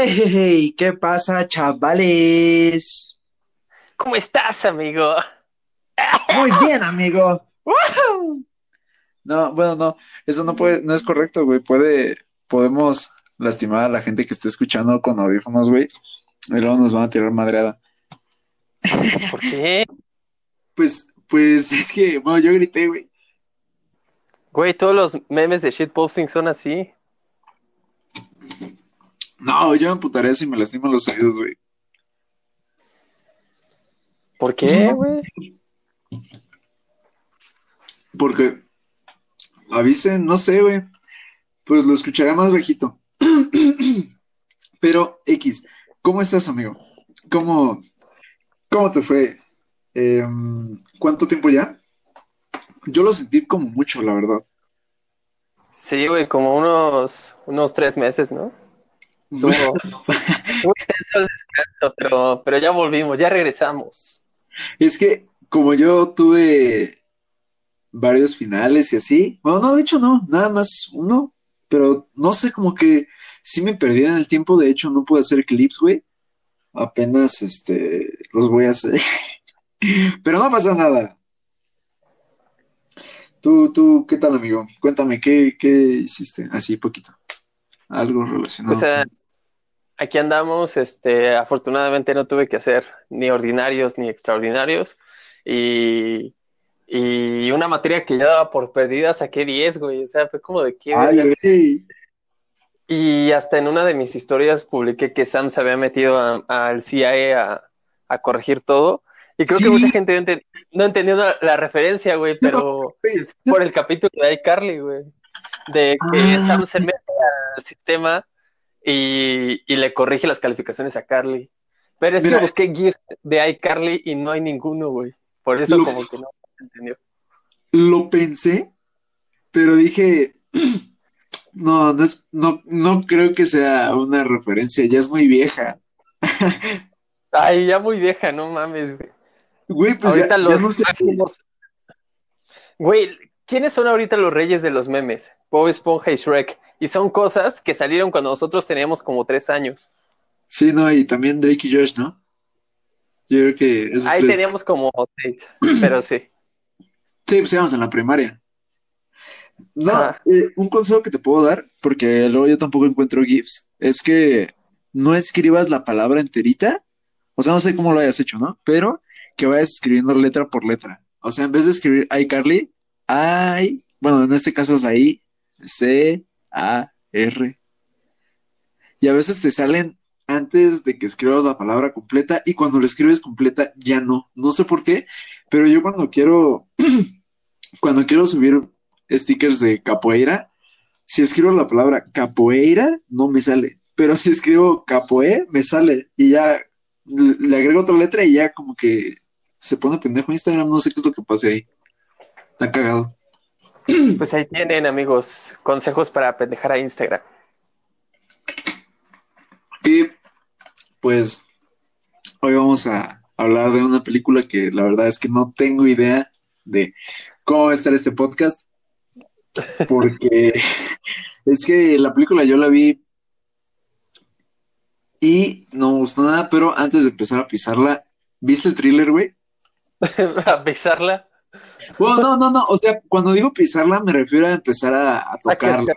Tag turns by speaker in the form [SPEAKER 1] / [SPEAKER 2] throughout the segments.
[SPEAKER 1] Hey, ¿qué pasa, chavales?
[SPEAKER 2] ¿Cómo estás, amigo?
[SPEAKER 1] Muy bien, amigo. No, bueno, no, eso no puede, no es correcto, güey. Puede, podemos lastimar a la gente que esté escuchando con audífonos, güey. Y luego nos van a tirar madreada.
[SPEAKER 2] ¿Por qué?
[SPEAKER 1] Pues, pues es que, bueno, yo grité, güey.
[SPEAKER 2] Güey, todos los memes de shitposting son así.
[SPEAKER 1] No, yo me emputaré si me lastiman los oídos, güey.
[SPEAKER 2] ¿Por qué, güey?
[SPEAKER 1] Porque avisen, no sé, güey. Pues lo escucharé más bajito. Pero, X, ¿cómo estás, amigo? ¿Cómo, cómo te fue? Em, ¿cuánto tiempo ya? Yo lo sentí como mucho, la verdad.
[SPEAKER 2] Sí, güey, como unos, unos tres meses, ¿no? Muy tenso el descanso, pero, pero ya volvimos, ya regresamos.
[SPEAKER 1] Es que como yo tuve varios finales y así, bueno, no, de hecho no, nada más uno, pero no sé, como que sí me perdí en el tiempo, de hecho no pude hacer clips, güey. Apenas, este, los voy a hacer. Pero no pasa nada. Tú, tú, ¿qué tal, amigo? Cuéntame, ¿qué, qué hiciste? Así, poquito. Algo relacionado.
[SPEAKER 2] O sea,
[SPEAKER 1] con-
[SPEAKER 2] aquí andamos, este, afortunadamente no tuve que hacer ni ordinarios ni extraordinarios. Y, y una materia que ya daba por perdida saqué 10, güey. O sea, fue como de qué
[SPEAKER 1] Ay.
[SPEAKER 2] Y hasta en una de mis historias publiqué que Sam se había metido al CIA a, a corregir todo. Y creo que mucha gente no, enten- no entendió la, la referencia, güey, pero por el capítulo de iCarly, güey. De que
[SPEAKER 1] Ah.
[SPEAKER 2] Sam se mete al sistema y, y le corrige las calificaciones a Carly. Pero es
[SPEAKER 1] Mira,
[SPEAKER 2] que busqué GIFs de iCarly y no hay ninguno, güey. Por eso
[SPEAKER 1] Lo-
[SPEAKER 2] como que no entendió.
[SPEAKER 1] Lo pensé, pero dije, no, no es, no, no creo que sea una referencia, ya es muy vieja.
[SPEAKER 2] Ay, ya muy vieja, no mames, güey.
[SPEAKER 1] Güey, pues
[SPEAKER 2] Ahorita
[SPEAKER 1] ya,
[SPEAKER 2] los
[SPEAKER 1] ya no sé.
[SPEAKER 2] máximos. Güey, ¿quiénes son ahorita los reyes de los memes? Bob Esponja y Shrek. Y son cosas que salieron cuando nosotros teníamos como tres años.
[SPEAKER 1] Sí, no, y también Drake y Josh, ¿no? Yo creo que esos
[SPEAKER 2] Ahí
[SPEAKER 1] tres.
[SPEAKER 2] teníamos como seis, pero sí.
[SPEAKER 1] Sí, pues íbamos en la primaria. No, eh, un consejo que te puedo dar, porque luego yo tampoco encuentro GIFs, es que no escribas la palabra enterita. O sea, no sé cómo lo hayas hecho, ¿no? Pero que vayas escribiendo letra por letra. O sea, en vez de escribir iCarly, I, bueno, en este caso es la I, C, A, R. Y a veces te salen antes de que escribas la palabra completa y cuando la escribes completa ya no. No sé por qué, pero yo cuando quiero, cuando quiero subir stickers de capoeira, si escribo la palabra capoeira, no me sale. Pero si escribo capoe, me sale. Y ya le agrego otra letra y ya como que se pone pendejo Instagram. No sé qué es lo que pase ahí. Está cagado.
[SPEAKER 2] Pues ahí tienen, amigos, consejos para pendejar a Instagram.
[SPEAKER 1] Y pues hoy vamos a hablar de una película que la verdad es que no tengo idea de cómo va a estar este podcast. Porque es que la película yo la vi y no me gustó nada, pero antes de empezar a pisarla, ¿viste el thriller, güey?
[SPEAKER 2] a pisarla.
[SPEAKER 1] Bueno, no, no, no, o sea, cuando digo pisarla me refiero a empezar a, a tocarla.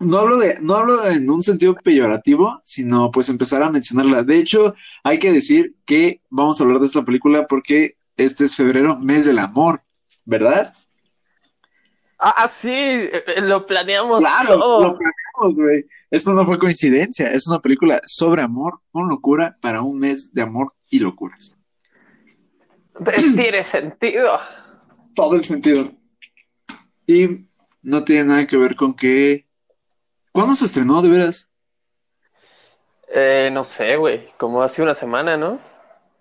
[SPEAKER 1] No hablo de, no hablo en un sentido peyorativo, sino pues empezar a mencionarla. De hecho, hay que decir que vamos a hablar de esta película porque este es febrero, mes del amor, ¿verdad?
[SPEAKER 2] Ah, ah, sí, eh, eh, lo planeamos
[SPEAKER 1] Claro,
[SPEAKER 2] todo.
[SPEAKER 1] lo planeamos, güey. Esto no fue coincidencia, es una película sobre amor, con locura, para un mes de amor y locuras.
[SPEAKER 2] Tiene sentido.
[SPEAKER 1] Todo el sentido. Y no tiene nada que ver con que... ¿Cuándo se estrenó, de veras?
[SPEAKER 2] Eh, no sé, güey, como hace una semana, ¿no?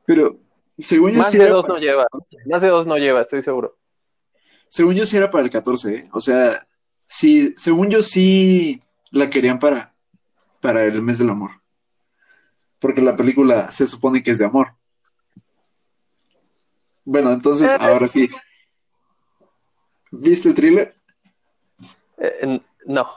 [SPEAKER 1] Pero según yo
[SPEAKER 2] Más
[SPEAKER 1] sí
[SPEAKER 2] de
[SPEAKER 1] era
[SPEAKER 2] dos
[SPEAKER 1] para-
[SPEAKER 2] no lleva. Más de dos no lleva, estoy seguro.
[SPEAKER 1] Según yo sí era para el 14, ¿eh? O sea, sí, según yo sí la querían para, para el mes del amor. Porque la película se supone que es de amor. Bueno, entonces,
[SPEAKER 2] Eh.
[SPEAKER 1] ahora sí. ¿Viste el thriller?
[SPEAKER 2] Eh, no.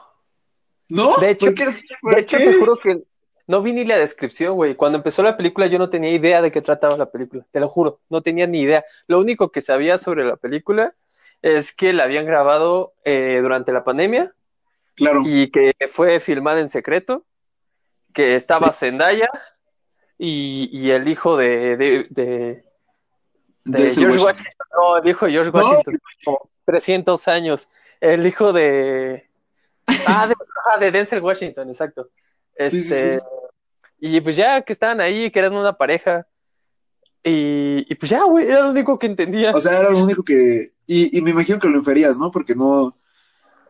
[SPEAKER 1] ¿No?
[SPEAKER 2] De hecho,
[SPEAKER 1] ¿Por qué? ¿Por
[SPEAKER 2] de hecho
[SPEAKER 1] qué?
[SPEAKER 2] te juro que no vi ni la descripción, güey. Cuando empezó la película yo no tenía idea de qué trataba la película, te lo juro, no tenía ni idea. Lo único que sabía sobre la película es que la habían grabado eh, durante la pandemia
[SPEAKER 1] Claro.
[SPEAKER 2] y que fue filmada en secreto, que estaba Zendaya y, y el hijo de, de, de, de George
[SPEAKER 1] Washington.
[SPEAKER 2] Washington. No, el hijo de George
[SPEAKER 1] No.
[SPEAKER 2] Washington, como 300 años. El hijo de... Ah, de, ah, de Denzel Washington, exacto.
[SPEAKER 1] Sí, sí,
[SPEAKER 2] Este,
[SPEAKER 1] sí.
[SPEAKER 2] Y pues ya que estaban ahí, que eran una pareja. Y, y pues ya, güey, era lo único que entendía.
[SPEAKER 1] O sea, era lo único que. Y, y me imagino que lo inferías, ¿no? Porque no.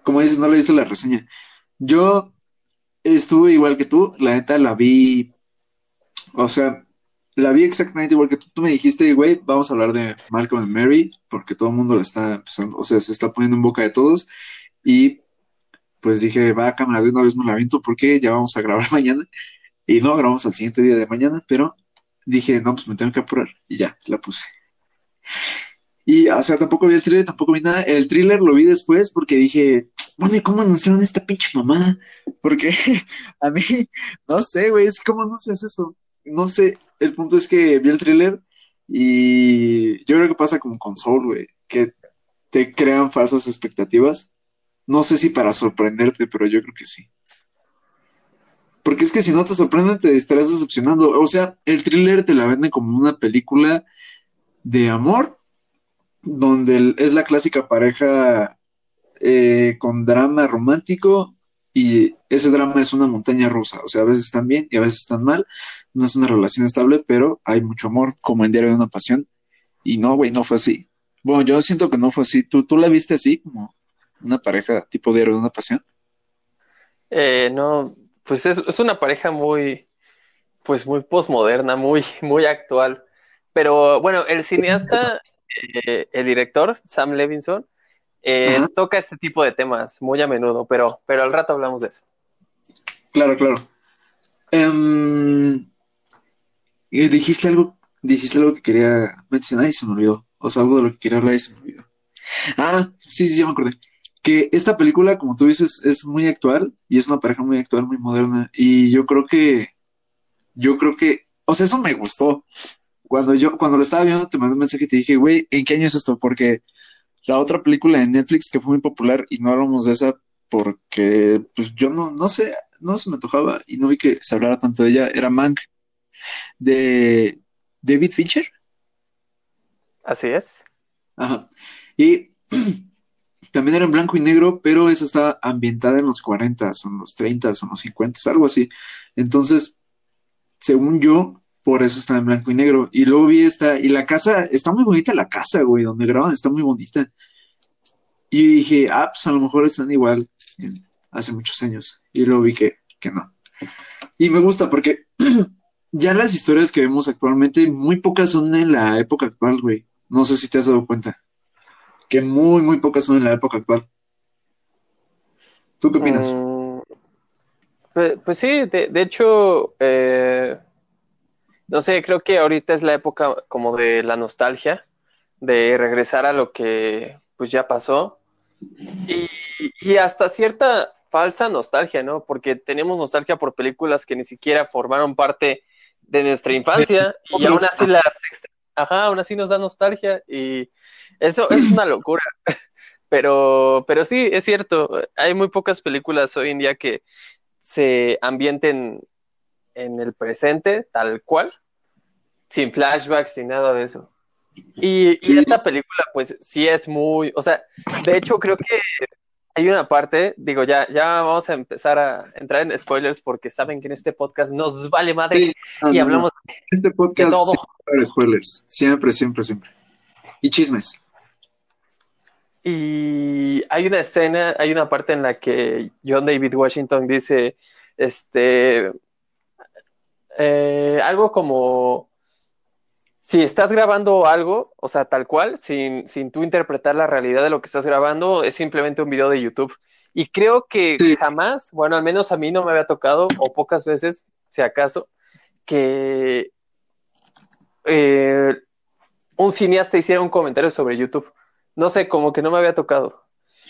[SPEAKER 1] Como dices, no leíste la reseña. Yo estuve igual que tú, la neta la vi. O sea, la vi exactamente igual que tú. Me dijiste, güey, vamos a hablar de Malcolm and Mary, porque todo el mundo la está empezando, o sea, se está poniendo en boca de todos. Y pues dije, va, cámara, de una vez me la aviento, porque ya vamos a grabar mañana. Y no, grabamos al siguiente día de mañana, pero dije, no, pues me tengo que apurar. Y ya, la puse. Y, o sea, tampoco vi el thriller, tampoco vi nada. El thriller lo vi después porque dije, bueno, ¿y cómo anunciaron esta pinche mamada? Porque a mí, no sé, güey, es como anuncias eso. No sé, el punto es que vi el thriller y yo creo que pasa como con Soul, güey, que te crean falsas expectativas. No sé si para sorprenderte, pero yo creo que sí. Porque es que si no te sorprenden, te estarás decepcionando. O sea, el thriller te la venden como una película de amor, donde es la clásica pareja eh, con drama romántico y ese drama es una montaña rusa. O sea, a veces están bien y a veces están mal. No es una relación estable, pero hay mucho amor, como en Diario de una Pasión. Y no, güey, no fue así. Bueno, yo siento que no fue así. ¿Tú, tú la viste así, como una pareja tipo Diario de una Pasión?
[SPEAKER 2] Eh, no, pues es, es una pareja muy, pues muy posmoderna, muy, muy actual. Pero bueno, el cineasta, eh, el director, Sam Levinson, eh, toca este tipo de temas muy a menudo, pero, pero al rato hablamos de eso.
[SPEAKER 1] Claro, claro. Em, dijiste algo, dijiste algo que quería mencionar y se me olvidó. O sea, algo de lo que quería hablar y se me olvidó. Ah, sí, sí, ya me acordé. Que esta película, como tú dices, es muy actual y es una pareja muy actual, muy moderna. Y yo creo que, yo creo que, o sea, eso me gustó. Cuando yo, cuando lo estaba viendo, te mandé un mensaje y te dije, güey, ¿en qué año es esto? Porque la otra película de Netflix que fue muy popular y no hablamos de esa porque, pues yo no, no sé, no se me antojaba y no vi que se hablara tanto de ella, era Mank de David Fincher.
[SPEAKER 2] Así es.
[SPEAKER 1] Ajá. Y también era en blanco y negro, pero esa está ambientada en los 40, o en los 30, o en los 50, algo así. Entonces, según yo, por eso está en blanco y negro. Y luego vi esta, y la casa, está muy bonita la casa, güey, donde graban, está muy bonita. Y dije, ah, pues a lo mejor están igual hace muchos años. Y luego vi que, que no. Y me gusta porque ya las historias que vemos actualmente, muy pocas son en la época actual, güey. No sé si te has dado cuenta. Que muy, muy pocas son en la época actual. ¿Tú qué opinas?
[SPEAKER 2] Pues, pues sí, de, hecho, eh, no sé, creo que ahorita es la época como de la nostalgia, de regresar a lo que pues ya pasó y hasta cierta falsa nostalgia, ¿no? Porque tenemos nostalgia por películas que ni siquiera formaron parte de nuestra infancia y aún así las, ajá, aún así nos da nostalgia y eso es una locura. Pero, pero sí, es cierto, hay muy pocas películas hoy en día que se ambienten en el presente, tal cual, sin flashbacks, sin nada de eso. Y, y esta película, pues sí es muy, o sea, de hecho creo que hay una parte, digo, ya, ya vamos a empezar a entrar en spoilers porque saben que en este podcast nos vale madre
[SPEAKER 1] Sí,
[SPEAKER 2] y
[SPEAKER 1] no, no.
[SPEAKER 2] hablamos
[SPEAKER 1] Este podcast
[SPEAKER 2] de todo.
[SPEAKER 1] siempre spoilers. Siempre, siempre, siempre. Y chismes.
[SPEAKER 2] Y hay una escena, hay una parte en la que John David Washington dice, este, eh, algo como, si estás grabando algo, o sea, tal cual, sin, sin tú interpretar la realidad de lo que estás grabando, es simplemente un video de YouTube. Y creo que
[SPEAKER 1] Sí.
[SPEAKER 2] jamás, bueno, al menos a mí no me había tocado, o pocas veces, si acaso, que eh, un cineasta hiciera un comentario sobre YouTube. No sé, como que no me había tocado.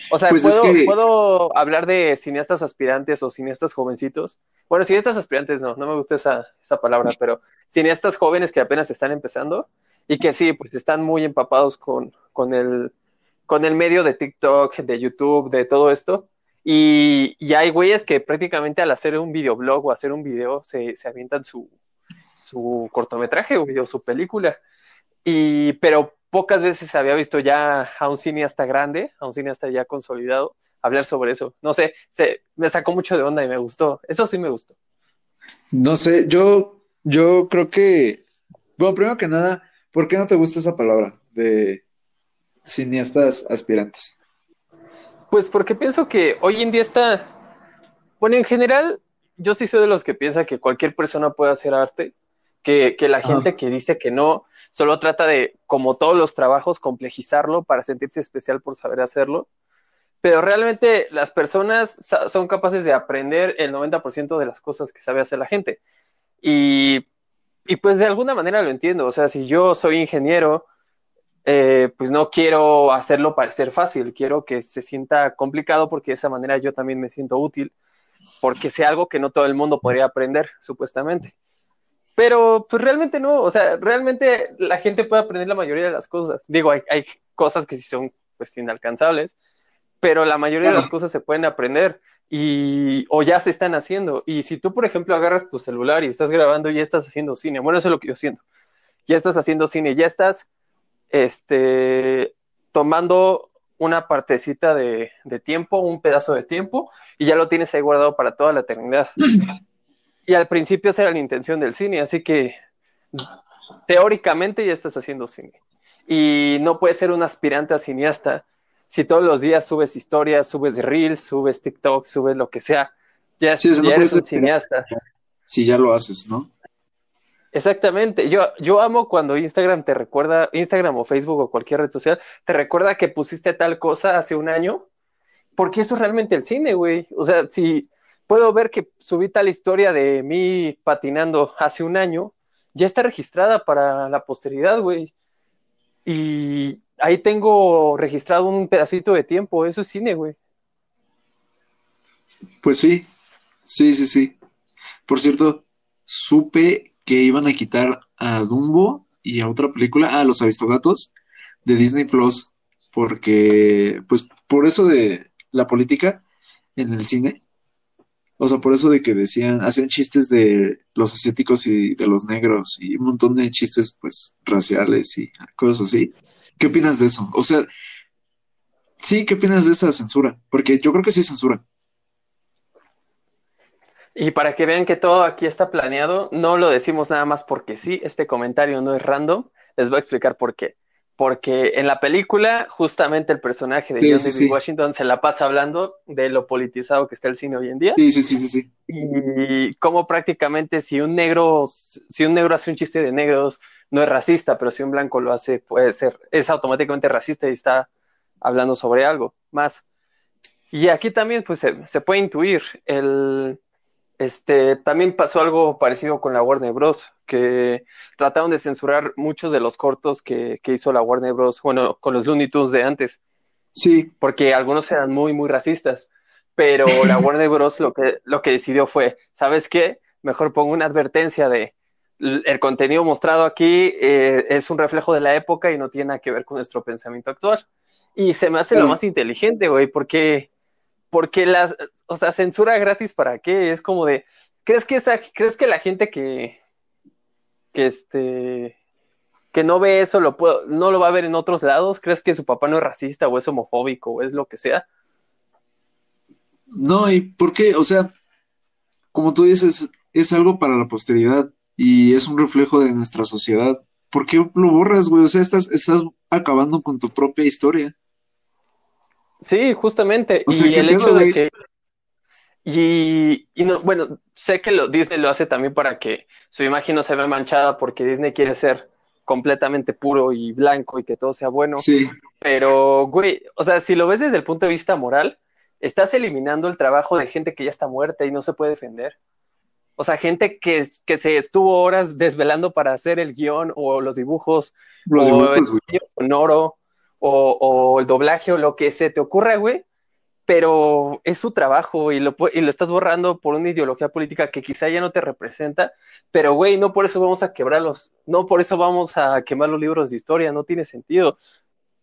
[SPEAKER 2] O sea,
[SPEAKER 1] Pues es
[SPEAKER 2] ¿puedo,
[SPEAKER 1] que-
[SPEAKER 2] ¿puedo hablar de cineastas aspirantes o cineastas jovencitos? Bueno, cineastas aspirantes no, no me gusta esa, esa palabra, pero cineastas jóvenes que apenas están empezando y que sí, pues están muy empapados con, con, el, con el medio de TikTok, de YouTube, de todo esto. Y, y hay güeyes que prácticamente al hacer un videoblog o hacer un video se, se avientan su, su cortometraje o su película. Y, pero pocas veces había visto ya a un cineasta grande, a un cineasta ya consolidado, hablar sobre eso. No sé, se, me sacó mucho de onda y me gustó. Eso sí me gustó.
[SPEAKER 1] No sé, yo, yo creo que, bueno, primero que nada, ¿por qué no te gusta esa palabra de cineastas aspirantes?
[SPEAKER 2] Pues porque pienso que hoy en día está, bueno, en general, yo sí soy de los que piensa que cualquier persona puede hacer arte, que, que la gente que dice que no, solo trata de, como todos los trabajos, complejizarlo para sentirse especial por saber hacerlo. Pero realmente las personas son capaces de aprender el 90% de las cosas que sabe hacer la gente. Y, y pues de alguna manera lo entiendo. O sea, si yo soy ingeniero, eh, pues no quiero hacerlo parecer fácil, quiero que se sienta complicado porque de esa manera yo también me siento útil, porque sea algo que no todo el mundo podría aprender, supuestamente. Pero pues realmente no, o sea, realmente la gente puede aprender la mayoría de las cosas. Digo, hay, hay cosas que sí son pues inalcanzables, pero la mayoría de las cosas se pueden aprender y o ya se están haciendo. Y si tú, por ejemplo, agarras tu celular y estás grabando y ya estás haciendo cine, bueno, eso es lo que yo siento. Ya estás haciendo cine, ya estás este, tomando una partecita de, de tiempo, un pedazo de tiempo, y ya lo tienes ahí guardado para toda la eternidad. Y al principio esa era la intención del cine, así que teóricamente ya estás haciendo cine. Y no puedes ser un aspirante a cineasta si todos los días subes historias, subes reels, subes TikTok, subes lo que sea. Ya,
[SPEAKER 1] Sí, no
[SPEAKER 2] ya eres un cineasta.
[SPEAKER 1] Si ya lo haces, ¿no?
[SPEAKER 2] Exactamente. Yo, yo amo cuando Instagram te recuerda, Instagram o Facebook o cualquier red social, te recuerda que pusiste tal cosa hace un año, porque eso es realmente el cine, güey. O sea, si puedo ver que subí tal historia de mí patinando hace un año, ya está registrada para la posteridad, güey. Y ahí tengo registrado un pedacito de tiempo, eso es cine, güey.
[SPEAKER 1] Pues sí, sí, sí, sí. Por cierto, supe que iban a quitar a Dumbo y a otra película, a Los Aristogatos, de Disney Plus, porque, pues, por eso de la política en el cine, o sea, por eso de que decían, hacían chistes de los asiáticos y de los negros y un montón de chistes, pues, raciales y cosas así. ¿Qué opinas de eso? O sea, sí, ¿qué opinas de esa censura? Porque yo creo que sí es censura.
[SPEAKER 2] Y para que vean que todo aquí está planeado, no lo decimos nada más porque sí, este comentario no es random, les voy a explicar por qué. Porque en la película, justamente el personaje de
[SPEAKER 1] Sí,
[SPEAKER 2] John
[SPEAKER 1] sí,
[SPEAKER 2] David
[SPEAKER 1] sí.
[SPEAKER 2] Washington se la pasa hablando de lo politizado que está el cine hoy en día
[SPEAKER 1] Sí, sí, sí, sí, sí.
[SPEAKER 2] y cómo prácticamente si un negro, si un negro hace un chiste de negros, no es racista, pero si un blanco lo hace, puede ser, es automáticamente racista y está hablando sobre algo más. Y aquí también, pues, se, se puede intuir el, este, también pasó algo parecido con la Warner Bros., que trataron de censurar muchos de los cortos que, que hizo la Warner Bros., bueno, con los Looney Tunes de antes
[SPEAKER 1] Sí,
[SPEAKER 2] porque algunos eran muy, muy racistas. Pero la Warner Bros. lo que, lo que decidió fue, ¿sabes qué? Mejor pongo una advertencia de "L- el contenido mostrado aquí eh, es un reflejo de la época y no tiene nada que ver con nuestro pensamiento actual. Y se me hace lo más inteligente, güey, porque, porque las, o sea, censura gratis para qué? Es como de, ¿crees que esa, crees que la gente que, que este, que no ve eso lo puedo, no lo va a ver en otros lados? ¿Crees que su papá no es racista o es homofóbico o es lo que sea?
[SPEAKER 1] no, ¿y por qué? O sea, como tú dices, es algo para la posteridad y es un reflejo de nuestra sociedad. ¿Por qué lo borras, güey? O sea, estás, estás acabando con tu propia historia.
[SPEAKER 2] Sí, justamente.
[SPEAKER 1] O sea,
[SPEAKER 2] y
[SPEAKER 1] ¿qué
[SPEAKER 2] el hecho de que. Y, y no, bueno, sé que lo, Disney lo hace también para que su imagen no se vea manchada, porque Disney quiere ser completamente puro y blanco y que todo sea bueno.
[SPEAKER 1] Sí,
[SPEAKER 2] Pero, güey, o sea, si lo ves desde el punto de vista moral, estás eliminando el trabajo de gente que ya está muerta y no se puede defender. O sea, gente que, que se estuvo horas desvelando para hacer el guion o los dibujos
[SPEAKER 1] los
[SPEAKER 2] o
[SPEAKER 1] dibujos,
[SPEAKER 2] sonoro o, o el doblaje o lo que se te ocurra, güey, pero es su trabajo y lo, y lo estás borrando por una ideología política que quizá ya no te representa, pero güey, no por eso vamos a quebrarlos, no por eso vamos a quemar los libros de historia, no tiene sentido.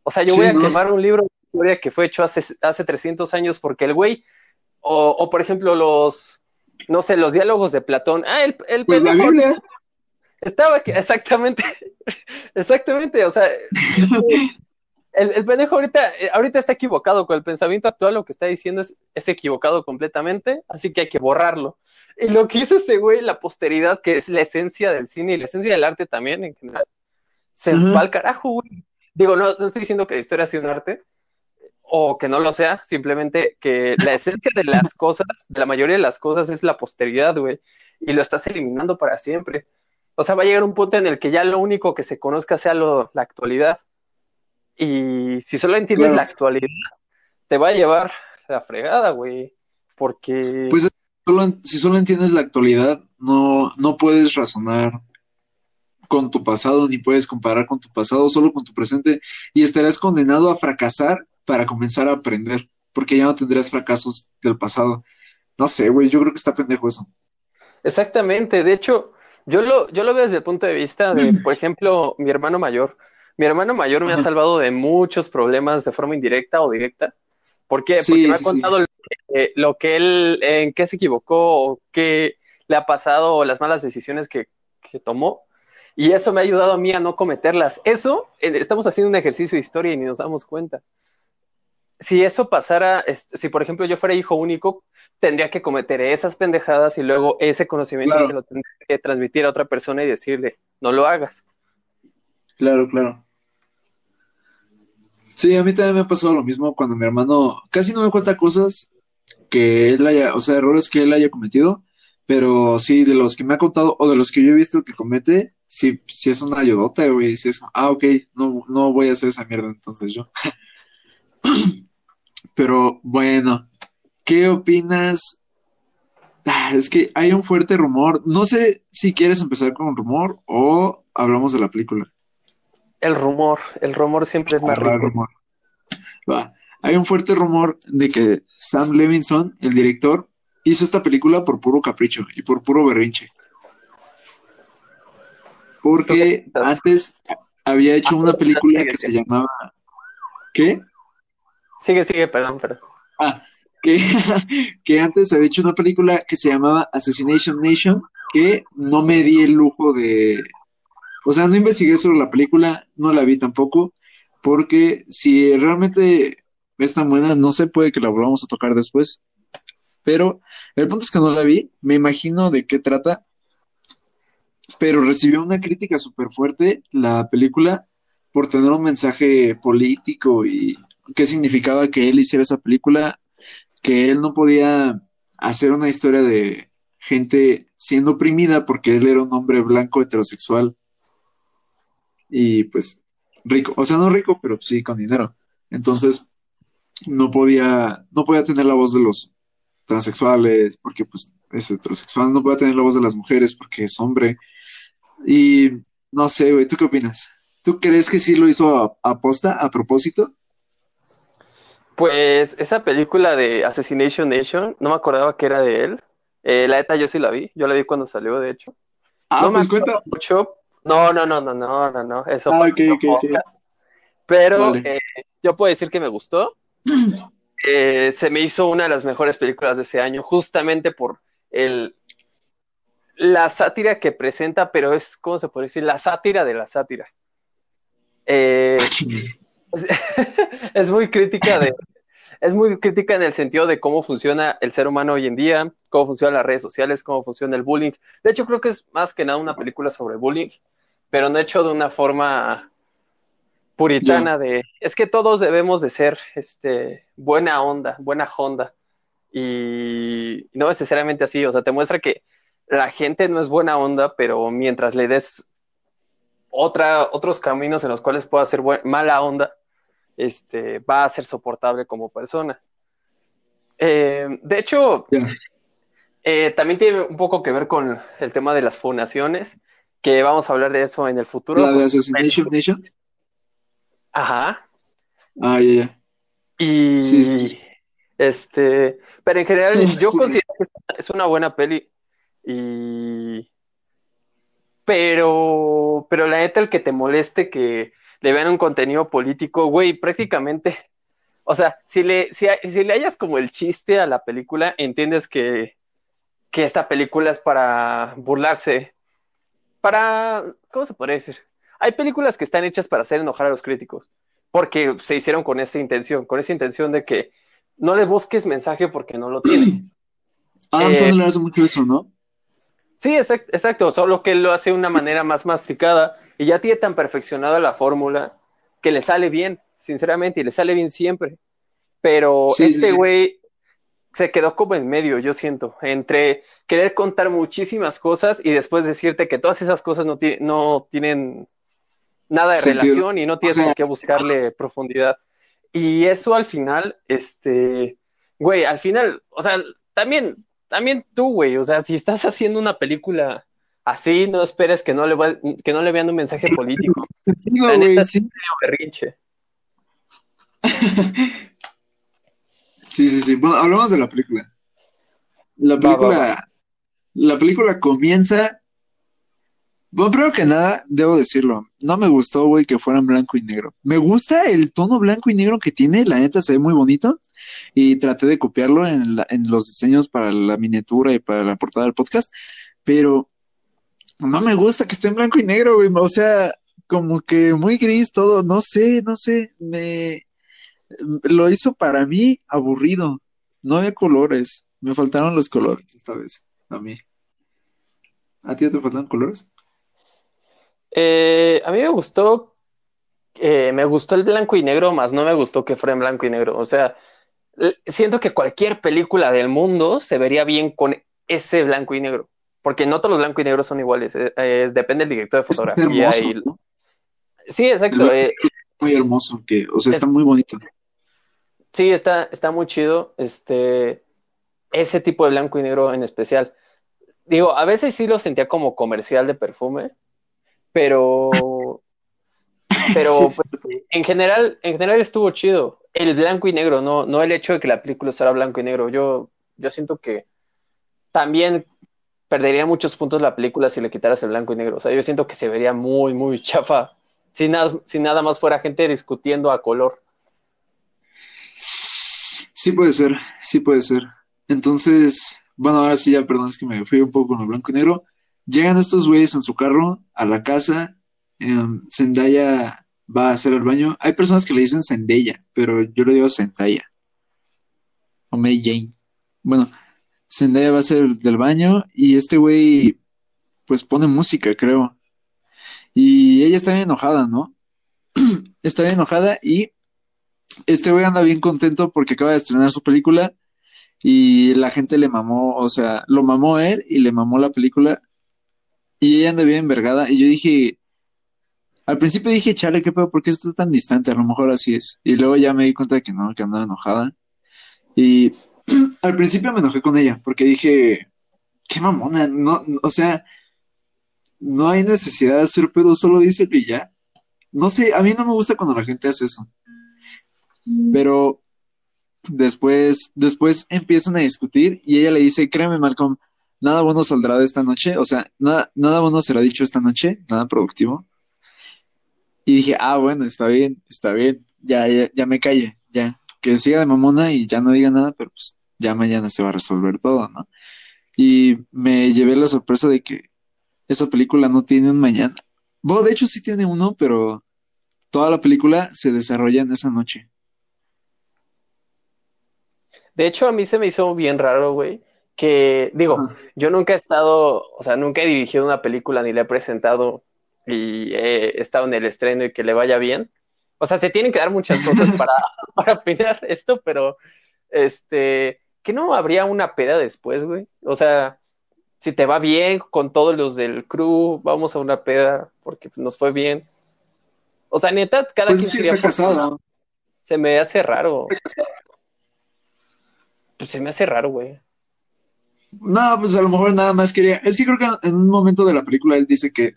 [SPEAKER 2] O sea, yo voy a quemar un libro de historia que fue hecho hace, hace 300 años porque el güey, o, o por ejemplo los, no sé, los diálogos de Platón, ah, el, el
[SPEAKER 1] pues la Biblia.
[SPEAKER 2] Estaba exactamente, exactamente, o sea, el, el, pendejo ahorita, eh, ahorita está equivocado con el pensamiento actual, lo que está diciendo es, es equivocado completamente, así que hay que borrarlo. Y lo que hizo ese güey, la posteridad, que es la esencia del cine y la esencia del arte también en general, se uh -huh. va al carajo, güey. Digo, no, no estoy diciendo que la historia sea un arte, o que no lo sea, simplemente que la esencia de las cosas, de la mayoría de las cosas, es la posteridad, güey, y lo estás eliminando para siempre. O sea, va a llegar un punto en el que ya lo único que se conozca sea lo, la actualidad. Y si solo entiendes claro. la actualidad, te va a llevar la fregada, güey. Porque.
[SPEAKER 1] Pues solo, si solo entiendes la actualidad, no, no puedes razonar con tu pasado, ni puedes comparar con tu pasado, solo con tu presente, y estarás condenado a fracasar para comenzar a aprender, porque ya no tendrás fracasos del pasado. No sé, güey, yo creo que está pendejo eso.
[SPEAKER 2] Exactamente, de hecho, yo lo, yo lo veo desde el punto de vista de, por ejemplo, mi hermano mayor. Mi hermano mayor me ha salvado de muchos problemas de forma indirecta o directa. ¿Por qué?
[SPEAKER 1] Sí,
[SPEAKER 2] Porque me ha contado
[SPEAKER 1] sí.
[SPEAKER 2] lo, que, lo que él, en qué se equivocó, o qué le ha pasado, o las malas decisiones que, que tomó. Y eso me ha ayudado a mí a no cometerlas. Eso, eh, estamos haciendo un ejercicio de historia y ni nos damos cuenta. Si eso pasara, si por ejemplo yo fuera hijo único, tendría que cometer esas pendejadas y luego ese conocimiento
[SPEAKER 1] claro.
[SPEAKER 2] se lo tendría que transmitir a otra persona y decirle, no lo hagas.
[SPEAKER 1] Claro, claro. Sí, a mí también me ha pasado lo mismo cuando mi hermano casi no me cuenta cosas que él haya, o sea, errores que él haya cometido, pero sí, de los que me ha contado o de los que yo he visto que comete, sí, sí es una ayudota, güey. Sí es, ah, ok, no, no voy a hacer esa mierda entonces yo. pero bueno, ¿qué opinas? Ah, es que hay un fuerte rumor. No sé si quieres empezar con un rumor o hablamos de la película.
[SPEAKER 2] El rumor, el rumor siempre es más
[SPEAKER 1] Ah,
[SPEAKER 2] rico.
[SPEAKER 1] rumor. Va. Hay un fuerte rumor de que Sam Levinson, el director, hizo esta película por puro capricho y por puro berrinche. Porque antes había hecho una película que se llamaba... ¿Qué?
[SPEAKER 2] Sigue, sigue, perdón, perdón.
[SPEAKER 1] Ah, que, que antes había hecho una película que se llamaba Assassination Nation, que no me di el lujo de... O sea, no investigué sobre la película, no la vi tampoco, porque si realmente es tan buena, no sé, puede que la volvamos a tocar después. Pero el punto es que no la vi, me imagino de qué trata, pero recibió una crítica súper fuerte la película por tener un mensaje político y qué significaba que él hiciera esa película, que él no podía hacer una historia de gente siendo oprimida porque él era un hombre blanco heterosexual y pues rico, o sea, no rico, pero sí con dinero. Entonces, no podía, no podía tener la voz de los transexuales porque pues es heterosexual, no podía tener la voz de las mujeres porque es hombre. Y no sé, güey, ¿tú qué opinas? ¿Tú crees que sí lo hizo a, a posta, a propósito?
[SPEAKER 2] Pues esa película de Assassination Nation, no me acordaba que era de él. Eh, la neta, yo sí la vi. Yo la vi cuando salió, de hecho.
[SPEAKER 1] Ah,
[SPEAKER 2] no
[SPEAKER 1] pues
[SPEAKER 2] me
[SPEAKER 1] cuenta.
[SPEAKER 2] mucho. No, no, no, no, no, no, no. Eso
[SPEAKER 1] Ah,
[SPEAKER 2] para
[SPEAKER 1] ok,
[SPEAKER 2] otro
[SPEAKER 1] ok, ok.
[SPEAKER 2] podcast. Pero
[SPEAKER 1] Vale.
[SPEAKER 2] eh, yo puedo decir que me gustó. Eh, se me hizo una de las mejores películas de ese año, justamente por el, la sátira que presenta, pero es, ¿cómo se puede decir? La sátira de la sátira. Eh,
[SPEAKER 1] Ah,
[SPEAKER 2] es, es muy crítica de, es muy crítica en el sentido de cómo funciona el ser humano hoy en día, cómo funcionan las redes sociales, cómo funciona el bullying. De hecho, creo que es más que nada una película sobre bullying, pero no hecho de una forma puritana de, es que todos debemos de ser este, buena onda, buena honda. Y no necesariamente así, o sea, te muestra que la gente no es buena onda, pero mientras le des otra, otros caminos en los cuales pueda ser mala onda, este, va a ser soportable como persona. Eh, de hecho, eh, también tiene un poco que ver con el tema de las fundaciones, que vamos a hablar de eso en el futuro.
[SPEAKER 1] La de Assassination Nation.
[SPEAKER 2] Ajá.
[SPEAKER 1] Ah, ya, ya.
[SPEAKER 2] Y
[SPEAKER 1] Sí, sí.
[SPEAKER 2] Este, pero en general,
[SPEAKER 1] Sí,
[SPEAKER 2] yo considero que es una buena peli. Y. Pero, pero la neta, el que te moleste que le vean un contenido político, güey, prácticamente. O sea, si le, si, si le hayas como el chiste a la película, entiendes que, que esta película es para burlarse. Para. ¿Cómo se podría decir? Hay películas que están hechas para hacer enojar a los críticos. Porque se hicieron con esa intención, con esa intención de que no le busques mensaje porque no lo tiene.
[SPEAKER 1] Adam
[SPEAKER 2] Eh,
[SPEAKER 1] Sandler hace mucho eso, ¿no?
[SPEAKER 2] Sí, exact- exacto, solo que él lo hace de una manera más masticada y ya tiene tan perfeccionada la fórmula que le sale bien, sinceramente, y le sale bien siempre. Pero
[SPEAKER 1] Sí,
[SPEAKER 2] este
[SPEAKER 1] sí.
[SPEAKER 2] güey se quedó como en medio, yo siento, entre querer contar muchísimas cosas y después decirte que todas esas cosas no, ti- no tienen nada de
[SPEAKER 1] Sentido.
[SPEAKER 2] relación y no tienes por qué buscarle profundidad. Y eso al final, este, güey, al final, o sea, también, también tú, güey, o sea, si estás haciendo una película así, no esperes que no le, va- que no le vean un mensaje político,
[SPEAKER 1] Digo,
[SPEAKER 2] La neta-
[SPEAKER 1] sí.
[SPEAKER 2] berrinche.
[SPEAKER 1] Sí, sí, sí. Bueno, hablamos de la película. La
[SPEAKER 2] Va, va,
[SPEAKER 1] película, la película comienza. Bueno, primero que nada, debo decirlo, no me gustó, güey, que fuera en blanco y negro. Me gusta el tono blanco y negro que tiene, la neta se ve muy bonito. Y traté de copiarlo en, la- en los diseños para la miniatura y para la portada del podcast, pero no me gusta que esté en blanco y negro, güey. O sea, como que muy gris todo, no sé, no sé, me lo hizo para mí aburrido. No había colores, me faltaron los colores esta vez, a mí. ¿A ti te faltaron colores?
[SPEAKER 2] Eh, a mí me gustó, eh, me gustó el blanco y negro, más no me gustó que fuera en blanco y negro. O sea, siento que cualquier película del mundo se vería bien con ese blanco y negro, porque no todos los blancos y negros son iguales, eh, es- depende del director de
[SPEAKER 1] Es
[SPEAKER 2] fotografía
[SPEAKER 1] hermoso,
[SPEAKER 2] y...
[SPEAKER 1] ¿no?
[SPEAKER 2] Sí, exacto. eh,
[SPEAKER 1] Muy hermoso, que, o sea,
[SPEAKER 2] Es-
[SPEAKER 1] está muy bonito.
[SPEAKER 2] Sí, está, está muy chido. Este, ese tipo de blanco y negro en especial. Digo, a veces sí lo sentía como comercial de perfume, pero, pero
[SPEAKER 1] Sí,
[SPEAKER 2] pues, en general, en general estuvo chido. El blanco y negro, no, no el hecho de que la película fuera blanco y negro. Yo, yo siento que también perdería muchos puntos la película si le quitaras el blanco y negro. O sea, yo siento que se vería muy, muy chafa. Si nada, si nada más fuera gente discutiendo a color.
[SPEAKER 1] Sí puede ser, sí puede ser. Entonces, bueno, ahora sí ya, perdón, es que me fui un poco con el blanco y negro. Llegan estos güeyes en su carro a la casa. em, Zendaya va a hacer el baño. Hay personas que le dicen Zendaya, pero yo le digo Zendaya. O May Jane. Bueno, Zendaya va a hacer del baño y este güey, pues pone música, creo. Y ella está bien enojada, ¿no? Está bien enojada y este güey anda bien contento porque acaba de estrenar su película y la gente le mamó, o sea, lo mamó él y le mamó la película y ella anda bien envergada y yo dije, al principio dije, chale, qué pedo, ¿por qué está tan distante? A lo mejor así es. Y luego ya me di cuenta de que no, que andaba enojada. Y al principio me enojé con ella porque dije, qué mamona, no, o sea, no hay necesidad de hacer pedo, solo dice y ya. No sé, a mí no me gusta cuando la gente hace eso. Pero después, después empiezan a discutir y ella le dice, créeme, Malcolm, nada bueno saldrá de esta noche, o sea, nada, nada bueno será dicho esta noche, nada productivo. Y dije, ah, bueno, está bien, está bien, ya, ya, me calle, ya, que siga de mamona y ya no diga nada, pero pues ya mañana se va a resolver todo, ¿no? Y me llevé la sorpresa de que esa película no tiene un mañana. Bueno, de hecho sí tiene uno, pero toda la película se desarrolla en esa noche.
[SPEAKER 2] De hecho, a mí se me hizo bien raro, güey, que digo, yo nunca he estado, o sea, nunca he dirigido una película ni la he presentado y he estado en el estreno y que le vaya bien. O sea, se tienen que dar muchas cosas para, para opinar esto, pero este, que no habría una peda después, güey. O sea, si te va bien con todos los del crew, vamos a una peda porque pues, nos fue bien. O sea, neta, cada
[SPEAKER 1] Pues
[SPEAKER 2] quien
[SPEAKER 1] está.
[SPEAKER 2] Se me hace raro. Pues se me hace raro, güey.
[SPEAKER 1] No, pues a lo mejor nada más quería. Es que creo que en un momento de la película él dice que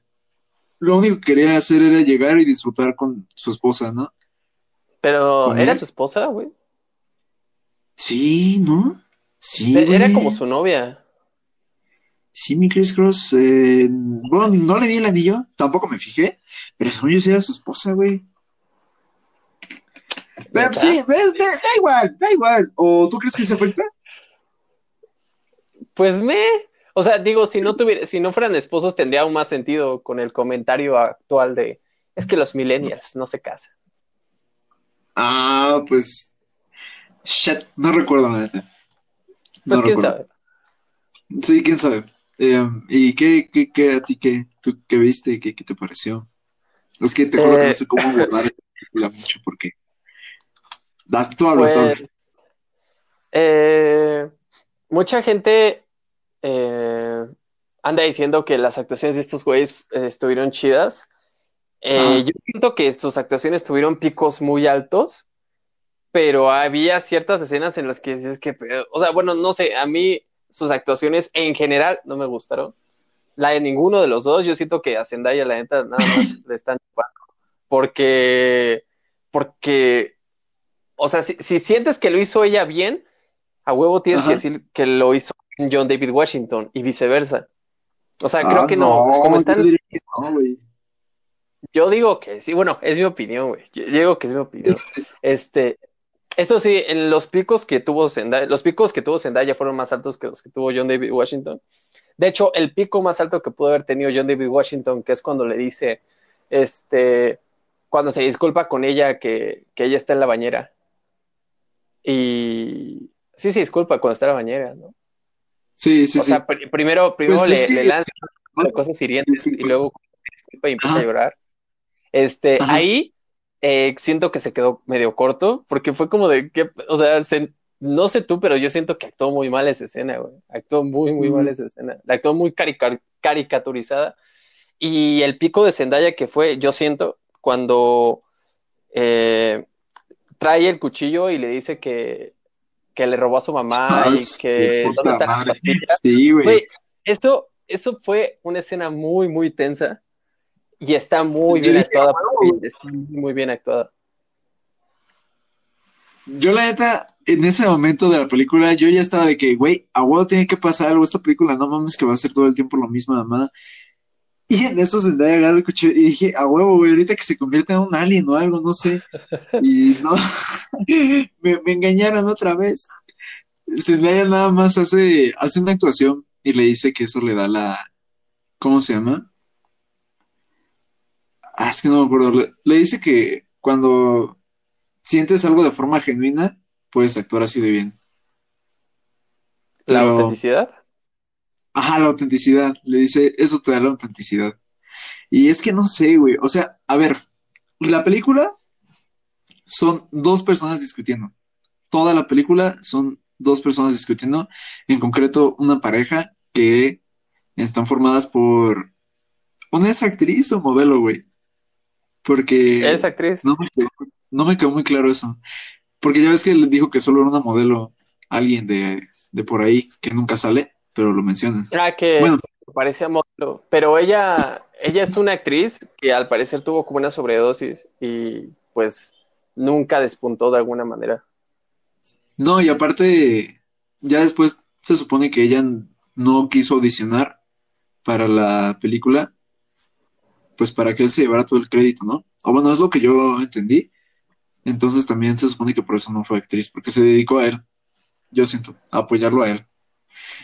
[SPEAKER 1] lo único que quería hacer era llegar y disfrutar con su esposa, ¿no?
[SPEAKER 2] Pero,
[SPEAKER 1] ¿Con
[SPEAKER 2] ¿era
[SPEAKER 1] él?
[SPEAKER 2] su esposa, güey?
[SPEAKER 1] Sí, ¿no? Sí,
[SPEAKER 2] Era como su novia.
[SPEAKER 1] Sí, mi Chris Cross. eh, bueno, no le di el anillo, tampoco me fijé, pero según yo era su esposa, güey. Pero
[SPEAKER 2] ¿Neta?
[SPEAKER 1] sí, da, da igual, da igual. ¿O tú crees que se afecta?
[SPEAKER 2] Pues me. O sea, digo, si no tuviera, si no fueran esposos, tendría aún más sentido con el comentario actual de es que los millennials no se casan.
[SPEAKER 1] Ah, pues. Shit, no recuerdo la neta.
[SPEAKER 2] Pues
[SPEAKER 1] No
[SPEAKER 2] quién
[SPEAKER 1] recuerdo.
[SPEAKER 2] sabe.
[SPEAKER 1] Sí, quién sabe. Eh, ¿y qué, qué, qué a ti qué, tú qué viste? ¿Qué, qué te pareció? Es que te juro que no
[SPEAKER 2] Eh,
[SPEAKER 1] sé cómo abordar esta película mucho porque. Das, tú habla.
[SPEAKER 2] pues eh, mucha gente eh, anda diciendo que las actuaciones de estos güeyes eh, estuvieron chidas. Eh, yo siento que sus actuaciones tuvieron picos muy altos, pero había ciertas escenas en las que dices que, o sea, bueno, no sé, a mí sus actuaciones en general no me gustaron. La de ninguno de los dos, yo siento que a Zendaya, la neta, nada más le están chupando. Porque, porque, o sea, si, si sientes que lo hizo ella bien, a huevo tienes que decir que lo hizo John David Washington y viceversa. O sea, creo
[SPEAKER 1] Ah,
[SPEAKER 2] que no, como
[SPEAKER 1] no, yo
[SPEAKER 2] están,
[SPEAKER 1] no,
[SPEAKER 2] yo digo que sí, bueno, es mi opinión, güey. Yo digo que es mi opinión. Este, eso sí, en los picos que tuvo Zendaya, los picos que tuvo Zendaya fueron más altos que los que tuvo John David Washington. De hecho, el pico más alto que pudo haber tenido John David Washington, que es cuando le dice, este, cuando se disculpa con ella que, que ella está en la bañera. Y sí se disculpa cuando está en la bañera, ¿no?
[SPEAKER 1] Sí, sí,
[SPEAKER 2] O
[SPEAKER 1] sí.
[SPEAKER 2] sea, pr- primero, primero
[SPEAKER 1] Pues
[SPEAKER 2] le,
[SPEAKER 1] que.
[SPEAKER 2] le lanza cosas hirientes y luego se disculpa y empieza a llorar. Este,
[SPEAKER 1] ajá.
[SPEAKER 2] ahí eh, siento que se quedó medio corto, porque fue como de que, o sea, se- no sé tú, pero yo siento que actuó muy mal esa escena, güey. Actuó muy, muy mal
[SPEAKER 1] Mm,
[SPEAKER 2] esa escena. La actuó muy carica- caricaturizada. Y el pico de Zendaya que fue, yo siento, cuando eh, trae el cuchillo y le dice que, que le robó a su mamá
[SPEAKER 1] Ah,
[SPEAKER 2] y que dónde las
[SPEAKER 1] madre.
[SPEAKER 2] pastillas.
[SPEAKER 1] Sí, güey.
[SPEAKER 2] Esto, eso fue una escena muy, muy tensa y está muy bien actuada
[SPEAKER 1] "A
[SPEAKER 2] por
[SPEAKER 1] huevo,
[SPEAKER 2] ella, está muy, bien actuada.
[SPEAKER 1] Yo la neta, en ese momento de la película, yo ya estaba de que, güey, a huevo tiene que pasar algo. Esta película no mames que va a ser todo el tiempo lo mismo, mamá. Y en eso Zendaya agarra el cuchillo y dije, a huevo, güey, ahorita que se convierta en un alien o algo, no sé. Y no, me, me engañaron otra vez. Zendaya nada más hace, hace una actuación y le dice que eso le da la, ¿cómo se llama? Ah, es que no me acuerdo. Le, le dice que cuando sientes algo de forma genuina, puedes actuar así de bien.
[SPEAKER 2] La
[SPEAKER 1] Pero,
[SPEAKER 2] autenticidad.
[SPEAKER 1] Ajá, la autenticidad. Le dice, eso te da la autenticidad. Y es que no sé, güey. O sea, a ver, la película son dos personas discutiendo. Toda la película son dos personas discutiendo. En concreto, una pareja que están formadas por una es actriz o modelo, güey. Porque
[SPEAKER 2] Es actriz.
[SPEAKER 1] no me quedó, no me quedó muy claro eso. Porque ya ves que le dijo que solo era una modelo, alguien de, de por ahí que nunca sale, pero lo mencionan.
[SPEAKER 2] Ah, que
[SPEAKER 1] Bueno,
[SPEAKER 2] parecía modelo. Pero ella, ella es una actriz que al parecer tuvo como una sobredosis y pues nunca despuntó de alguna manera.
[SPEAKER 1] no, y aparte, ya después se supone que ella no quiso audicionar para la película, pues para que él se llevara todo el crédito, ¿no? O bueno, es lo que yo entendí. Entonces también se supone que por eso no fue actriz, porque se dedicó a él, yo siento, a apoyarlo a él.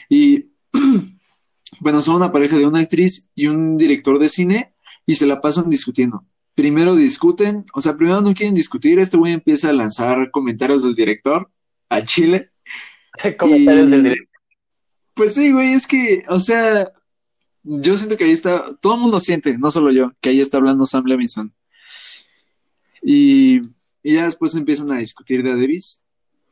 [SPEAKER 1] Y bueno, son una pareja de una actriz y un director de cine y se la pasan discutiendo. Primero discuten, o sea, primero no quieren discutir, este güey empieza a lanzar comentarios del director a Chile
[SPEAKER 2] Comentarios del director.
[SPEAKER 1] pues sí, güey, es que, o sea, yo siento que ahí está, todo el mundo siente, no solo yo, que ahí está hablando Sam Levinson. Y, y ya después empiezan a discutir de Davis.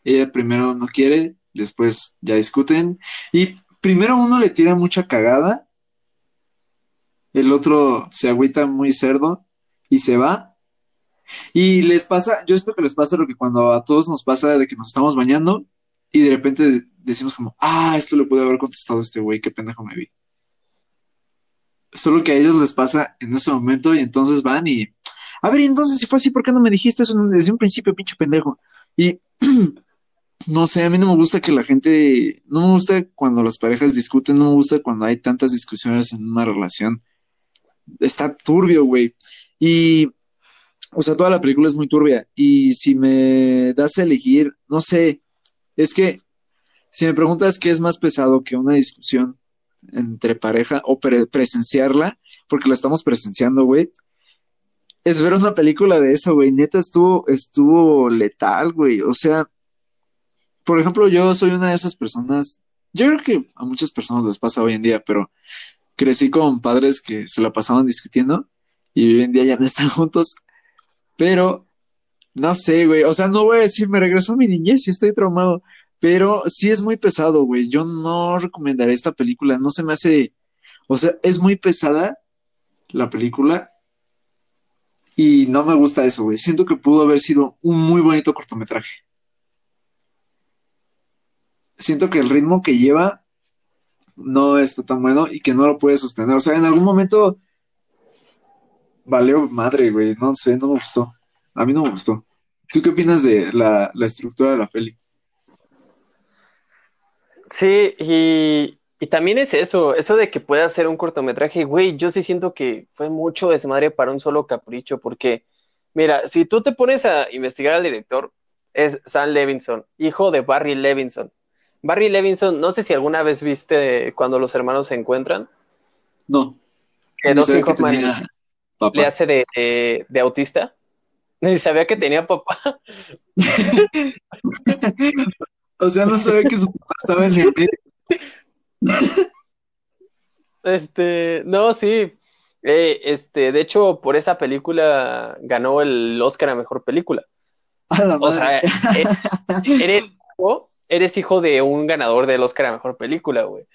[SPEAKER 1] Ella primero no quiere, después ya discuten. Y primero uno le tira mucha cagada, el otro se agüita muy cerdo y se va. Y les pasa, yo siento que les pasa lo que cuando a todos nos pasa de que nos estamos bañando y de repente decimos como, ah, esto le pude haber contestado este güey, qué pendejo me vi. Solo que a ellos les pasa en ese momento y entonces van y, a ver, entonces si fue así, ¿por qué no me dijiste eso desde un principio, pinche pendejo? Y no sé, a mí no me gusta que la gente, no me gusta cuando las parejas discuten, no me gusta cuando hay tantas discusiones en una relación. Está turbio, güey. Y, o sea, toda la película es muy turbia. Y si me das a elegir, no sé, es que si me preguntas qué es más pesado que una discusión entre pareja o presenciarla, porque la estamos presenciando, güey, es ver una película de eso, güey. Neta estuvo, estuvo letal, güey. O sea, por ejemplo, yo soy una de esas personas, yo creo que a muchas personas les pasa hoy en día, pero crecí con padres que se la pasaban discutiendo y hoy en día ya no están juntos. Pero, no sé, güey. O sea, no voy a decir, me regresó mi niñez y estoy traumado. Pero sí es muy pesado, güey. Yo no recomendaré esta película. No se me hace. O sea, es muy pesada la película. Y no me gusta eso, güey. Siento que pudo haber sido un muy bonito cortometraje siento que el ritmo que lleva no está tan bueno y que no lo puede sostener. O sea, en algún momento valió madre, güey. No sé, no me gustó. A mí no me gustó. ¿Tú qué opinas de la, estructura de la peli?
[SPEAKER 2] Sí, y, y, también es eso, eso de que pueda ser un cortometraje, güey, yo sí siento que fue mucho desmadre para un solo capricho, porque, mira, si tú te pones a investigar al director, es Sam Levinson, hijo de Barry Levinson. Barry Levinson, no sé si alguna vez viste cuando los hermanos se encuentran.
[SPEAKER 1] No.
[SPEAKER 2] Que Dustin Hoffman le hace de, de, autista. Ni sabía que tenía papá.
[SPEAKER 1] o sea, no sabía que su papá estaba en el.
[SPEAKER 2] Este, no, sí. Eh, este, de hecho, por esa película ganó el Oscar a mejor película. o sea, eres, eres eres hijo de un ganador del Oscar a Mejor Película, güey.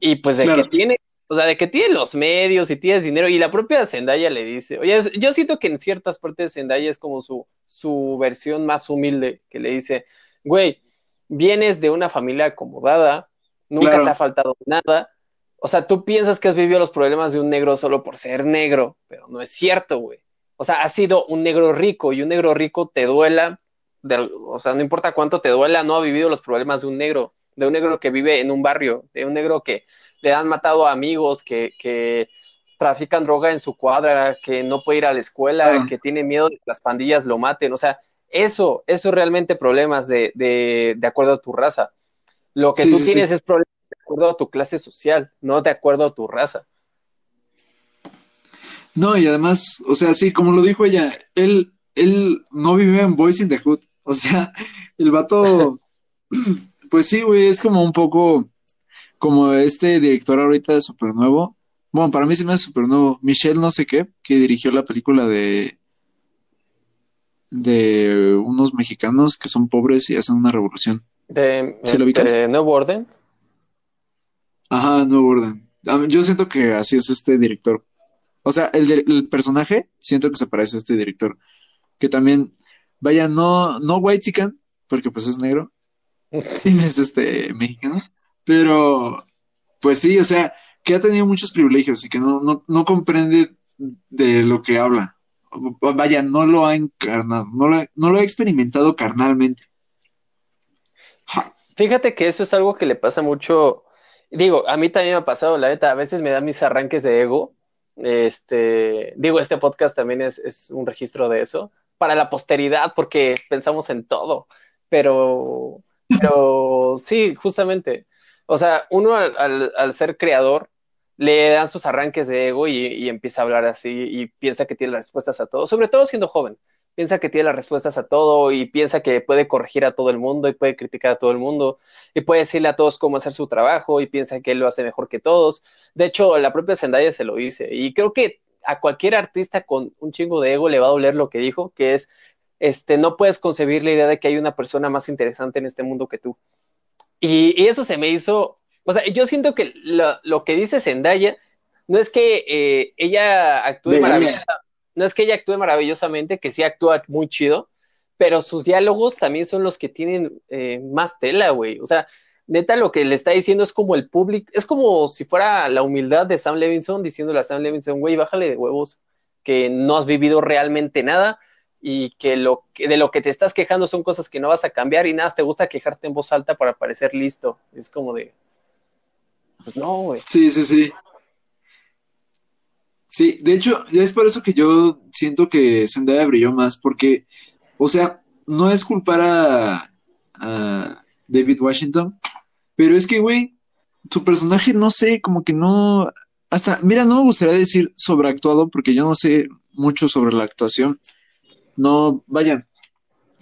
[SPEAKER 2] Y pues de que tiene, o sea, de que tiene los medios y tienes dinero, y la propia Zendaya le dice, oye, yo siento que en ciertas partes Zendaya es como su, su versión más humilde, que le dice, güey, vienes de una familia acomodada, nunca te ha faltado nada, o sea, tú piensas que has vivido los problemas de un negro solo por ser negro, pero no es cierto, güey. O sea, has sido un negro rico y un negro rico te duela o sea, no importa cuánto te duela, no ha vivido los problemas de un negro, de un negro que vive en un barrio, de un negro que le han matado a amigos, que, que trafican droga en su cuadra, que no puede ir a la escuela, que tiene miedo de que las pandillas lo maten, o sea, eso, eso es realmente problemas de, de, de acuerdo a tu raza. Lo que tú tienes es problemas de acuerdo a tu clase social, no de acuerdo a tu raza.
[SPEAKER 1] No, y además, o sea, sí, como lo dijo ella, él, él no vive en Boys in the Hood. O sea, el vato, pues sí, güey, es como un poco como este director ahorita de Super Nuevo. Bueno, para mí se me hace super nuevo. Michelle no sé qué, que dirigió la película de de unos mexicanos que son pobres y hacen una revolución.
[SPEAKER 2] ¿De, de Nuevo Orden?
[SPEAKER 1] Ajá, Nuevo Orden. Yo siento que así es este director. O sea, el, el personaje siento que se parece a este director. Que también Vaya, no, no white chicken, porque pues es negro. es este mexicano. Pero, pues sí, o sea, que ha tenido muchos privilegios y que no, no, no comprende de lo que habla. Vaya, no lo ha encarnado, no lo, no lo ha experimentado carnalmente.
[SPEAKER 2] Fíjate que eso es algo que le pasa mucho. Digo, a mí también me ha pasado, la neta, a veces me dan mis arranques de ego. Este, digo, este podcast también es, es un registro de eso para la posteridad porque pensamos en todo, pero, pero sí, justamente, o sea, uno al, ser creador le dan sus arranques de ego y, y, empieza a hablar así y piensa que tiene las respuestas a todo, sobre todo siendo joven. Piensa que tiene las respuestas a todo y piensa que puede corregir a todo el mundo y puede criticar a todo el mundo y puede decirle a todos cómo hacer su trabajo y piensa que él lo hace mejor que todos. De hecho, la propia Zendaya se lo dice y creo que a cualquier artista con un chingo de ego le va a doler lo que dijo, que es, este, no puedes concebir la idea de que hay una persona más interesante en este mundo que tú. Y, eso se me hizo, o sea, yo siento que lo, que dice Zendaya no es que eh, ella actúe maravillosamente, no es que ella actúe maravillosamente, que sí actúa muy chido, pero sus diálogos también son los que tienen eh, más tela, güey. O sea, neta lo que le está diciendo es como el público, es como si fuera la humildad de Sam Levinson diciéndole a Sam Levinson, güey, bájale de huevos, que no has vivido realmente nada y que, lo, que de lo que te estás quejando son cosas que no vas a cambiar y nada, te gusta quejarte en voz alta para parecer listo. Es como de... Pues no, güey.
[SPEAKER 1] Sí, sí, sí. Sí, de hecho, es por eso que yo siento que Zendaya brilló más, porque, o sea, no es culpar a, a David Washington, pero es que, güey, su personaje, no sé, como que no, hasta, mira, no me gustaría decir sobreactuado, porque yo no sé mucho sobre la actuación, no, vaya,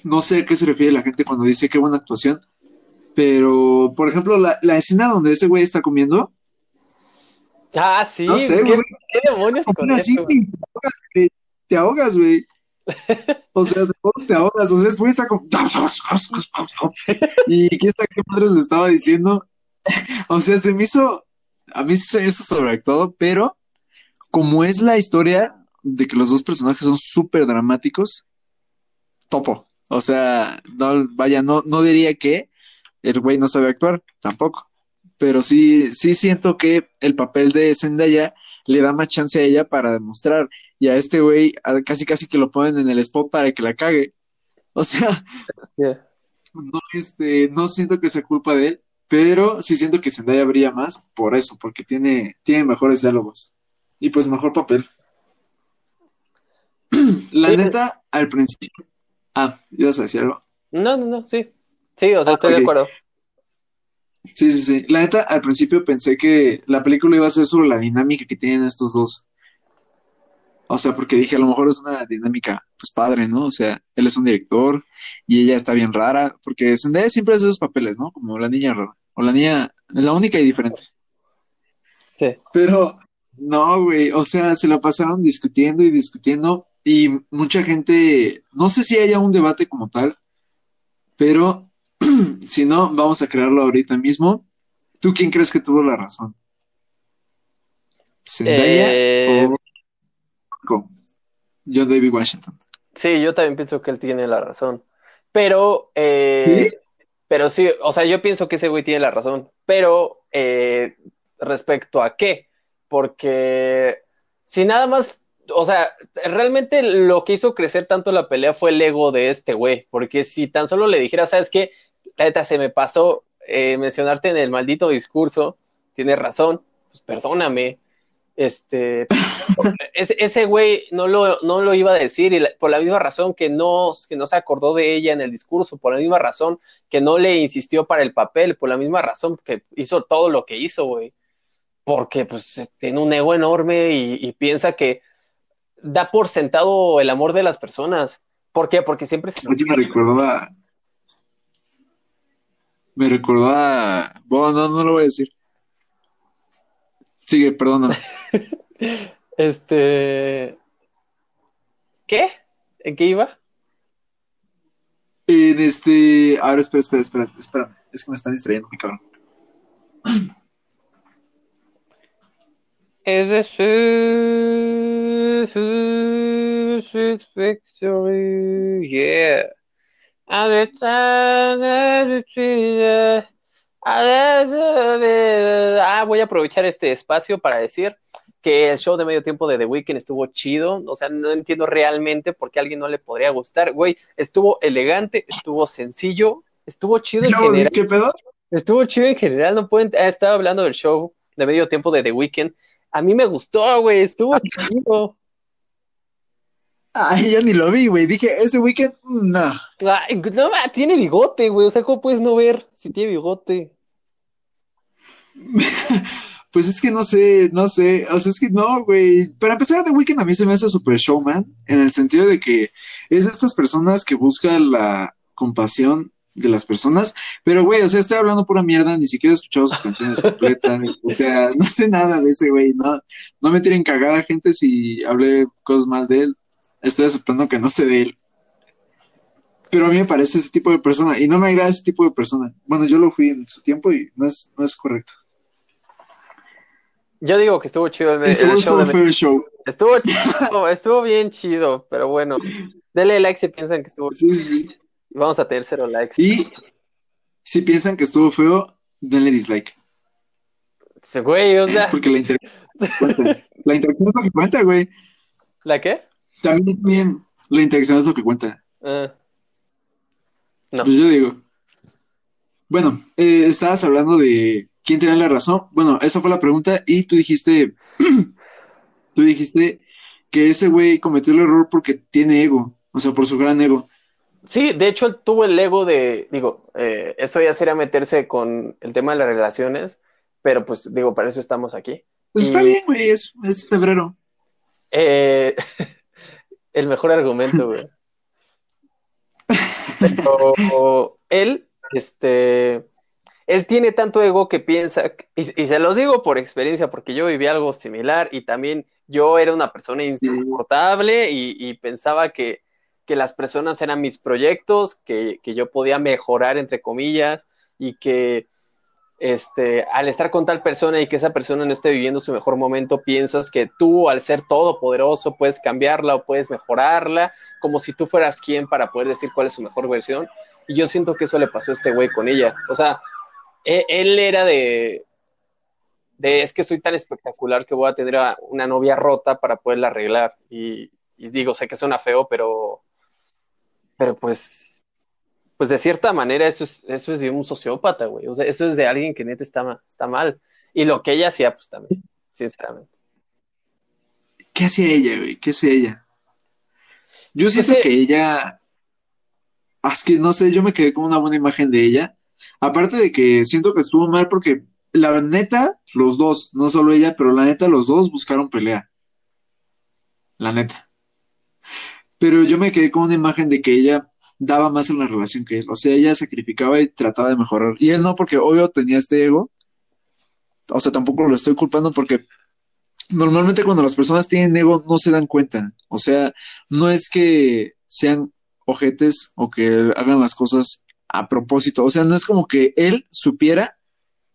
[SPEAKER 1] no sé a qué se refiere la gente cuando dice qué buena actuación. Pero, por ejemplo, la, la escena donde ese güey está comiendo.
[SPEAKER 2] Ah, sí.
[SPEAKER 1] No sé,
[SPEAKER 2] ¿Qué,
[SPEAKER 1] güey.
[SPEAKER 2] qué demonios con
[SPEAKER 1] Así,
[SPEAKER 2] eso?
[SPEAKER 1] güey, te ahogas, güey. O sea, de todos te ahogas. O sea, güey está como. Y quién sabe qué madres le estaba diciendo. O sea, se me hizo. A mí se me hizo sobreactuado, pero como es la historia de que los dos personajes son súper dramáticos, topo. O sea, no, vaya, no, no diría que el güey no sabe actuar, tampoco. Pero sí, sí siento que el papel de Zendaya le da más chance a ella para demostrar. Y a este güey casi casi que lo ponen en el spot para que la cague. O sea,
[SPEAKER 2] Yeah.
[SPEAKER 1] no, este, no siento que sea culpa de él, pero sí siento que Zendaya brilla más por eso, porque tiene, tiene mejores diálogos. Y pues mejor papel. La
[SPEAKER 2] Sí.
[SPEAKER 1] neta, al principio. Ah, ibas a decir algo.
[SPEAKER 2] No, no, no, sí. Sí, o sea,
[SPEAKER 1] Ah,
[SPEAKER 2] estoy de acuerdo.
[SPEAKER 1] Sí, sí, sí. La neta, al principio pensé que la película iba a ser sobre la dinámica que tienen estos dos. O sea, porque dije, a lo mejor es una dinámica, pues padre, ¿no? O sea, él es un director y ella está bien rara, porque Zendaya siempre hace esos papeles, ¿no? Como la niña rara, o la niña, la única y diferente.
[SPEAKER 2] Sí.
[SPEAKER 1] Pero no, güey, o sea, se la pasaron discutiendo y discutiendo y mucha gente, no sé si haya un debate como tal, pero si no, vamos a crearlo ahorita mismo. ¿Tú quién crees que tuvo la razón? ¿Zendaya
[SPEAKER 2] Eh,
[SPEAKER 1] o Marco? John David Washington?
[SPEAKER 2] Sí, yo también pienso que él tiene la razón. Pero, eh, pero sí, o sea, yo pienso que ese güey tiene la razón. Pero, eh, respecto a qué, porque si nada más, o sea, realmente lo que hizo crecer tanto la pelea fue el ego de este güey. Porque si tan solo le dijera, ¿sabes qué? La neta se me pasó eh, mencionarte en el maldito discurso, tienes razón, pues perdóname. Este, ese, güey no lo, no lo iba a decir y por la misma razón que no, que no se acordó de ella en el discurso, por la misma razón que no le insistió para el papel, por la misma razón que hizo todo lo que hizo, güey. Porque pues tiene un ego enorme y, piensa que da por sentado el amor de las personas. ¿Por qué? Porque siempre se...
[SPEAKER 1] Oye, me recordó a. Me recordó. Bueno, no, no lo voy a decir. Sigue, perdóname.
[SPEAKER 2] Este... ¿Qué? ¿En qué iba?
[SPEAKER 1] En este. Ahora, espera, espera, espera, espera. Es que me están distrayendo, mi cabrón.
[SPEAKER 2] Sweet victory, yeah. Ah, voy a aprovechar este espacio para decir que el show de medio tiempo de The Weeknd estuvo chido. O sea, no entiendo realmente por qué a alguien no le podría gustar. Güey, estuvo elegante, estuvo sencillo, estuvo chido en general.
[SPEAKER 1] ¿qué pedo?
[SPEAKER 2] Estuvo chido en general, no pueden. ah, estaba hablando del show de medio tiempo de The Weeknd. A mí me gustó, güey, estuvo chido.
[SPEAKER 1] Ay, ya ni lo vi, güey. Dije, ese weekend, no.
[SPEAKER 2] Ay, no, ma, tiene bigote, güey. O sea, ¿cómo puedes no ver si tiene bigote?
[SPEAKER 1] Pues es que no sé, no sé. O sea, es que no, güey. Para empezar, The Weeknd a mí se me hace super showman, en el sentido de que es de estas personas que buscan la compasión de las personas. Pero, güey, o sea, estoy hablando pura mierda, ni siquiera he escuchado sus canciones completas. O sea, no sé nada de ese güey, no. No me tiren cagada, gente, si hablé cosas mal de él. Estoy aceptando que no sé de él. Pero a mí me parece ese tipo de persona y no me agrada ese tipo de persona. Bueno, yo lo fui en su tiempo y no es, no es correcto.
[SPEAKER 2] Yo digo que estuvo chido el, el show de
[SPEAKER 1] estuvo feo el show.
[SPEAKER 2] Estuvo chido, estuvo bien chido, pero bueno. Denle like si piensan que estuvo
[SPEAKER 1] Sí, sí, sí.
[SPEAKER 2] Vamos a tener cero likes.
[SPEAKER 1] Y si piensan que estuvo feo, denle dislike.
[SPEAKER 2] Güey, o sea,
[SPEAKER 1] Porque la interacción. La interacción es lo que cuenta, güey.
[SPEAKER 2] ¿la qué?
[SPEAKER 1] También, también, La interacción es lo que cuenta.
[SPEAKER 2] Ah. No.
[SPEAKER 1] Pues yo digo. Bueno, eh, estabas hablando de quién tenía la razón. Bueno, esa fue la pregunta y tú dijiste, tú dijiste que ese güey cometió el error porque tiene ego, o sea, por su gran ego.
[SPEAKER 2] Sí, de hecho él tuvo el ego de, digo, eh, esto ya sería meterse con el tema de las relaciones, pero pues digo, para eso estamos aquí.
[SPEAKER 1] Pues está bien, güey, es, es febrero.
[SPEAKER 2] Eh, el mejor argumento, güey. Pero él, este, él tiene tanto ego que piensa, y, y se los digo por experiencia, porque yo viví algo similar y también yo era una persona insoportable y, y pensaba que, que las personas eran mis proyectos, que, que yo podía mejorar, entre comillas, y que este, al estar con tal persona y que esa persona no esté viviendo su mejor momento, piensas que tú, al ser todopoderoso, puedes cambiarla o puedes mejorarla, como si tú fueras quien para poder decir cuál es su mejor versión. Y yo siento que eso le pasó a este güey con ella. O sea, él, él era de, de, es que soy tan espectacular que voy a tener una novia rota para poderla arreglar. Y, y digo, sé que suena feo, pero, pero pues pues de cierta manera eso es, eso es de un sociópata, güey. O sea, eso es de alguien que neta está, está mal. Y lo que ella hacía, pues también, sinceramente.
[SPEAKER 1] ¿Qué hacía ella, güey? ¿Qué hacía ella? Yo
[SPEAKER 2] Pues
[SPEAKER 1] siento que ella. Ah, Es que no sé, yo me quedé con una buena imagen de ella. Aparte de que siento que estuvo mal porque la neta, los dos, no solo ella, pero la neta, los dos buscaron pelea. La neta. Pero yo me quedé con una imagen de que ella daba más en la relación que él. O sea, ella sacrificaba y trataba de mejorar. Y él no, porque obvio tenía este ego. O sea, tampoco lo estoy culpando porque normalmente cuando las personas tienen ego no se dan cuenta. O sea, no es que sean ojetes o que hagan las cosas a propósito. O sea, no es como que él supiera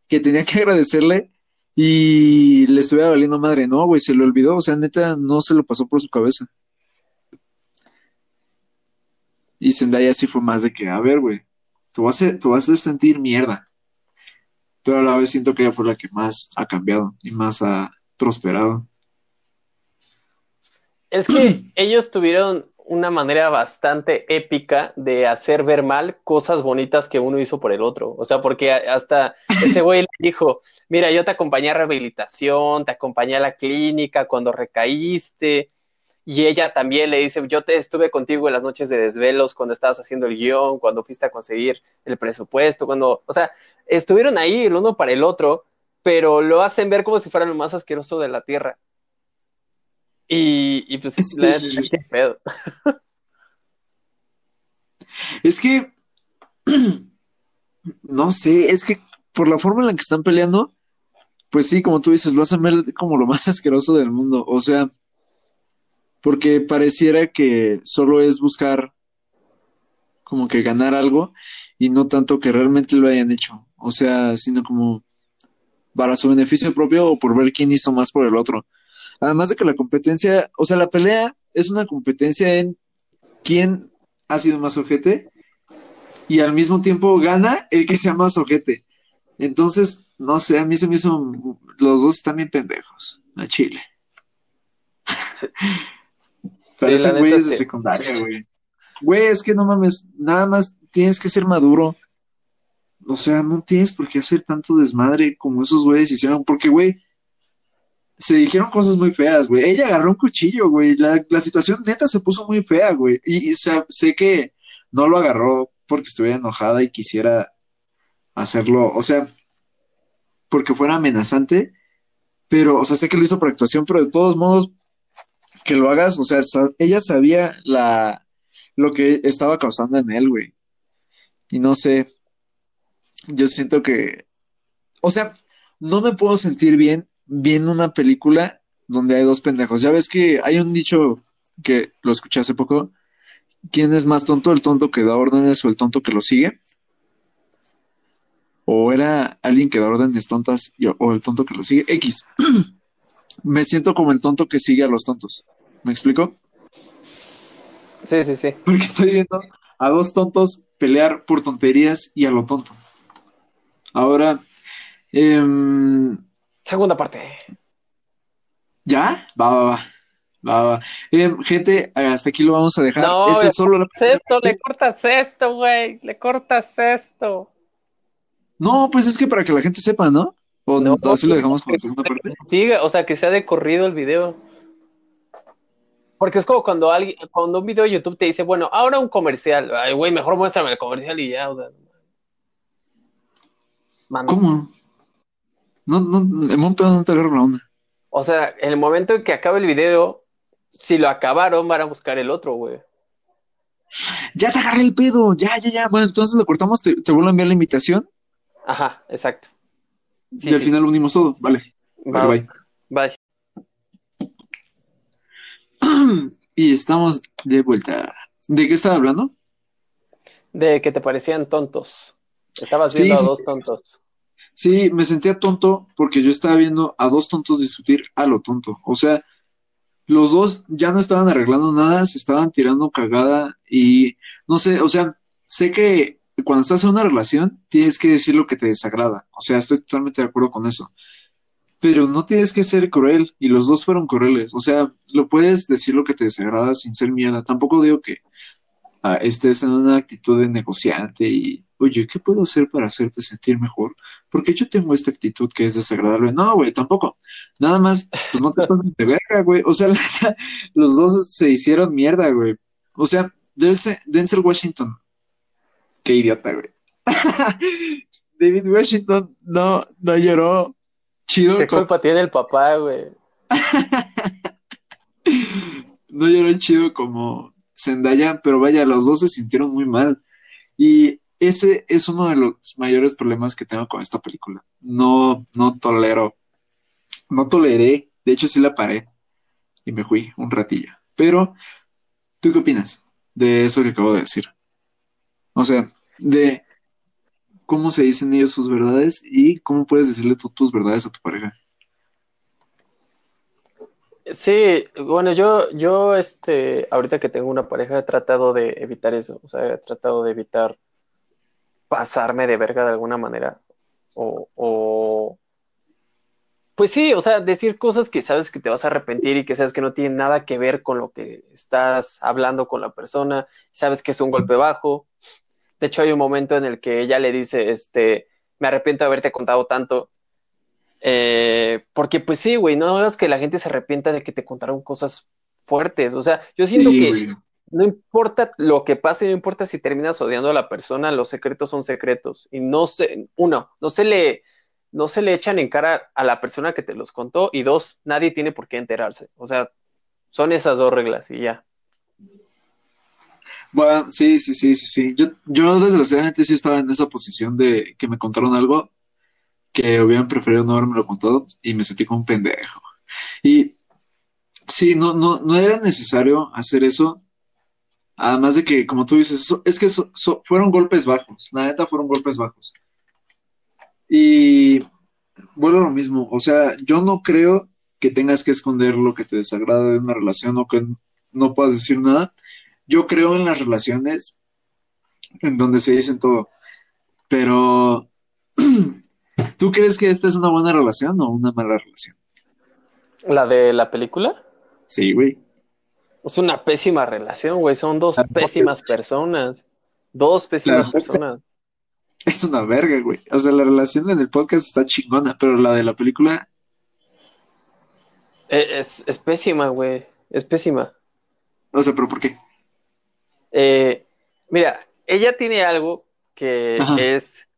[SPEAKER 1] que tenía que agradecerle y le estuviera valiendo madre. No, güey, se lo olvidó. O sea, neta, no se lo pasó por su cabeza. Y Zendaya sí fue más de que, a ver, güey, tú vas a, vas a sentir mierda. Pero a la vez siento que ella fue la que más ha cambiado y más ha prosperado.
[SPEAKER 2] Es que ellos tuvieron una manera bastante épica de hacer ver mal cosas bonitas que uno hizo por el otro. O sea, porque hasta ese güey le dijo, mira, yo te acompañé a rehabilitación, te acompañé a la clínica cuando recaíste. Y ella también le dice, yo te estuve contigo en las noches de desvelos, cuando estabas haciendo el guion, cuando fuiste a conseguir el presupuesto, cuando, o sea, estuvieron ahí el uno para el otro, pero lo hacen ver como si fueran lo más asqueroso de la tierra. Y, y pues
[SPEAKER 1] Sí,
[SPEAKER 2] la,
[SPEAKER 1] sí, sí.
[SPEAKER 2] qué pedo.
[SPEAKER 1] Es que, no sé, es que por la forma en la que están peleando, pues sí, como tú dices, lo hacen ver como lo más asqueroso del mundo. O sea, porque pareciera que solo es buscar como que ganar algo y no tanto que realmente lo hayan hecho. O sea, sino como para su beneficio propio o por ver quién hizo más por el otro. Además de que la competencia, o sea, la pelea es una competencia en quién ha sido más ojete y al mismo tiempo gana el que sea más ojete. Entonces, no sé, a mí se me hizo, los dos están bien pendejos, a Chile. Parecen
[SPEAKER 2] neta,
[SPEAKER 1] güeyes de
[SPEAKER 2] sí.
[SPEAKER 1] secundaria, güey. Güey, es que no mames, nada más tienes que ser maduro. O sea, no tienes por qué hacer tanto desmadre como esos güeyes hicieron, porque, güey, se dijeron cosas muy feas, güey. Ella agarró un cuchillo, güey. La, la situación neta se puso muy fea, güey. Y, y sé, sé que no lo agarró porque estuviera enojada y quisiera hacerlo, o sea, porque fuera amenazante, pero, o sea, sé que lo hizo por actuación, pero de todos modos, que lo hagas, o sea, ella sabía la, lo que estaba causando en él, güey. Y no sé, yo siento que, o sea, no me puedo sentir bien viendo una película donde hay dos pendejos. Ya ves que hay un dicho que lo escuché hace poco. ¿Quién es más tonto, el tonto que da órdenes o el tonto que lo sigue? O era alguien que da órdenes tontas o el tonto que lo sigue. X. Me siento como el tonto que sigue a los tontos. ¿Me explico?
[SPEAKER 2] Sí, sí, sí.
[SPEAKER 1] Porque estoy viendo a dos tontos pelear por tonterías y a lo tonto. Ahora, em,
[SPEAKER 2] Segunda parte.
[SPEAKER 1] ¿ya? Va, va, va. Va, va. Eh, gente, hasta aquí lo vamos a dejar.
[SPEAKER 2] No,
[SPEAKER 1] Esta es solo la
[SPEAKER 2] cortas esto, le cortas esto, güey, le cortas esto.
[SPEAKER 1] No, pues es que para que la gente sepa, ¿no? O
[SPEAKER 2] No,
[SPEAKER 1] así lo dejamos con la segunda parte.
[SPEAKER 2] Sigue, o sea, que sea de corrido el video. Porque es como cuando alguien, cuando un video de YouTube te dice, bueno, ahora un comercial. Ay, güey, mejor muéstrame el comercial y ya. o sea, manda.
[SPEAKER 1] ¿Cómo? No, no, en un pedo no te agarro la onda.
[SPEAKER 2] O sea, en el momento en que acabe el video, si lo acabaron, van a buscar el otro, güey.
[SPEAKER 1] Ya te agarré el pedo, ya, ya, ya. Bueno, entonces lo cortamos, te, te vuelvo a enviar la invitación
[SPEAKER 2] Ajá, exacto. Sí,
[SPEAKER 1] y al
[SPEAKER 2] sí,
[SPEAKER 1] final unimos todo. Vale.
[SPEAKER 2] Va,
[SPEAKER 1] Vale, bye.
[SPEAKER 2] bye.
[SPEAKER 1] Y estamos de vuelta. ¿De qué estaba hablando?
[SPEAKER 2] De que te parecían tontos. Estabas
[SPEAKER 1] Sí,
[SPEAKER 2] viendo a dos tontos.
[SPEAKER 1] Sí, me sentía tonto porque yo estaba viendo a dos tontos discutir a lo tonto. O sea, los dos ya no estaban arreglando nada, se estaban tirando cagada y no sé, o sea, sé que cuando estás en una relación tienes que decir lo que te desagrada. O sea, estoy totalmente de acuerdo con eso. Pero no tienes que ser cruel y los dos fueron crueles. O sea, lo puedes decir lo que te desagrada sin ser mierda. Tampoco digo que ah, estés en una actitud de negociante y, oye, ¿qué puedo hacer para hacerte sentir mejor? Porque yo tengo esta actitud que es desagradable. No, güey, tampoco. Nada más, pues no te pases de verga, güey. O sea, los dos se hicieron mierda, güey. O sea, Denzel, Denzel Washington. Qué idiota, güey. David Washington no, no lloró. Chido,
[SPEAKER 2] ¿Qué culpa tiene el papá, güey?
[SPEAKER 1] no lloró chido como Zendaya, pero vaya, los dos se sintieron muy mal. Y ese es uno de los mayores problemas que tengo con esta película. No, no tolero, no toleré, de hecho sí la paré y me fui un ratillo. Pero, ¿tú qué opinas de eso que acabo de decir? O sea, de cómo se dicen ellos sus verdades y cómo puedes decirle tus verdades a tu pareja.
[SPEAKER 2] Sí, bueno, yo, yo, este, ahorita que tengo una pareja, he tratado de evitar eso. O sea, he tratado de evitar pasarme de verga de alguna manera. O, o, pues sí, o sea, decir cosas que sabes que te vas a arrepentir y que sabes que no tienen nada que ver con lo que estás hablando con la persona, sabes que es un golpe bajo. De hecho, hay un momento en el que ella le dice, este, me arrepiento de haberte contado tanto. Eh, porque pues sí, güey, no hagas que la gente se arrepienta de que te contaron cosas fuertes. O sea, yo siento
[SPEAKER 1] Sí,
[SPEAKER 2] que
[SPEAKER 1] güey.
[SPEAKER 2] no importa lo que pase, no importa si terminas odiando a la persona, los secretos son secretos. Y no se, uno, no se le, no se le echan en cara a la persona que te los contó. Y dos, nadie tiene por qué enterarse. O sea, son esas dos reglas y ya.
[SPEAKER 1] Bueno, sí, sí, sí, sí, sí. Yo, yo desgraciadamente sí estaba en esa posición de que me contaron algo que hubieran preferido no haberme lo contado y me sentí como un pendejo. Y sí, no, no, no era necesario hacer eso. Además de que, como tú dices, eso- es que eso- so- fueron golpes bajos. La neta fueron golpes bajos. Y vuelvo a lo mismo. O sea, yo no creo que tengas que esconder lo que te desagrada de una relación o que no puedas decir nada. Yo creo en las relaciones en donde se dicen todo. Pero, ¿tú crees que esta es una buena relación o una mala relación?
[SPEAKER 2] La de la película
[SPEAKER 1] Sí, güey.
[SPEAKER 2] es una pésima relación, güey. Son dos
[SPEAKER 1] La-
[SPEAKER 2] pésimas personas. Dos pésimas personas.
[SPEAKER 1] Es una verga, güey. O sea, la relación en el podcast está chingona, pero la de la película,
[SPEAKER 2] Eh, Es, es pésima, güey. Es pésima.
[SPEAKER 1] o sea, ¿pero por qué?
[SPEAKER 2] Eh, mira, ella tiene algo que
[SPEAKER 1] Ajá.
[SPEAKER 2] es,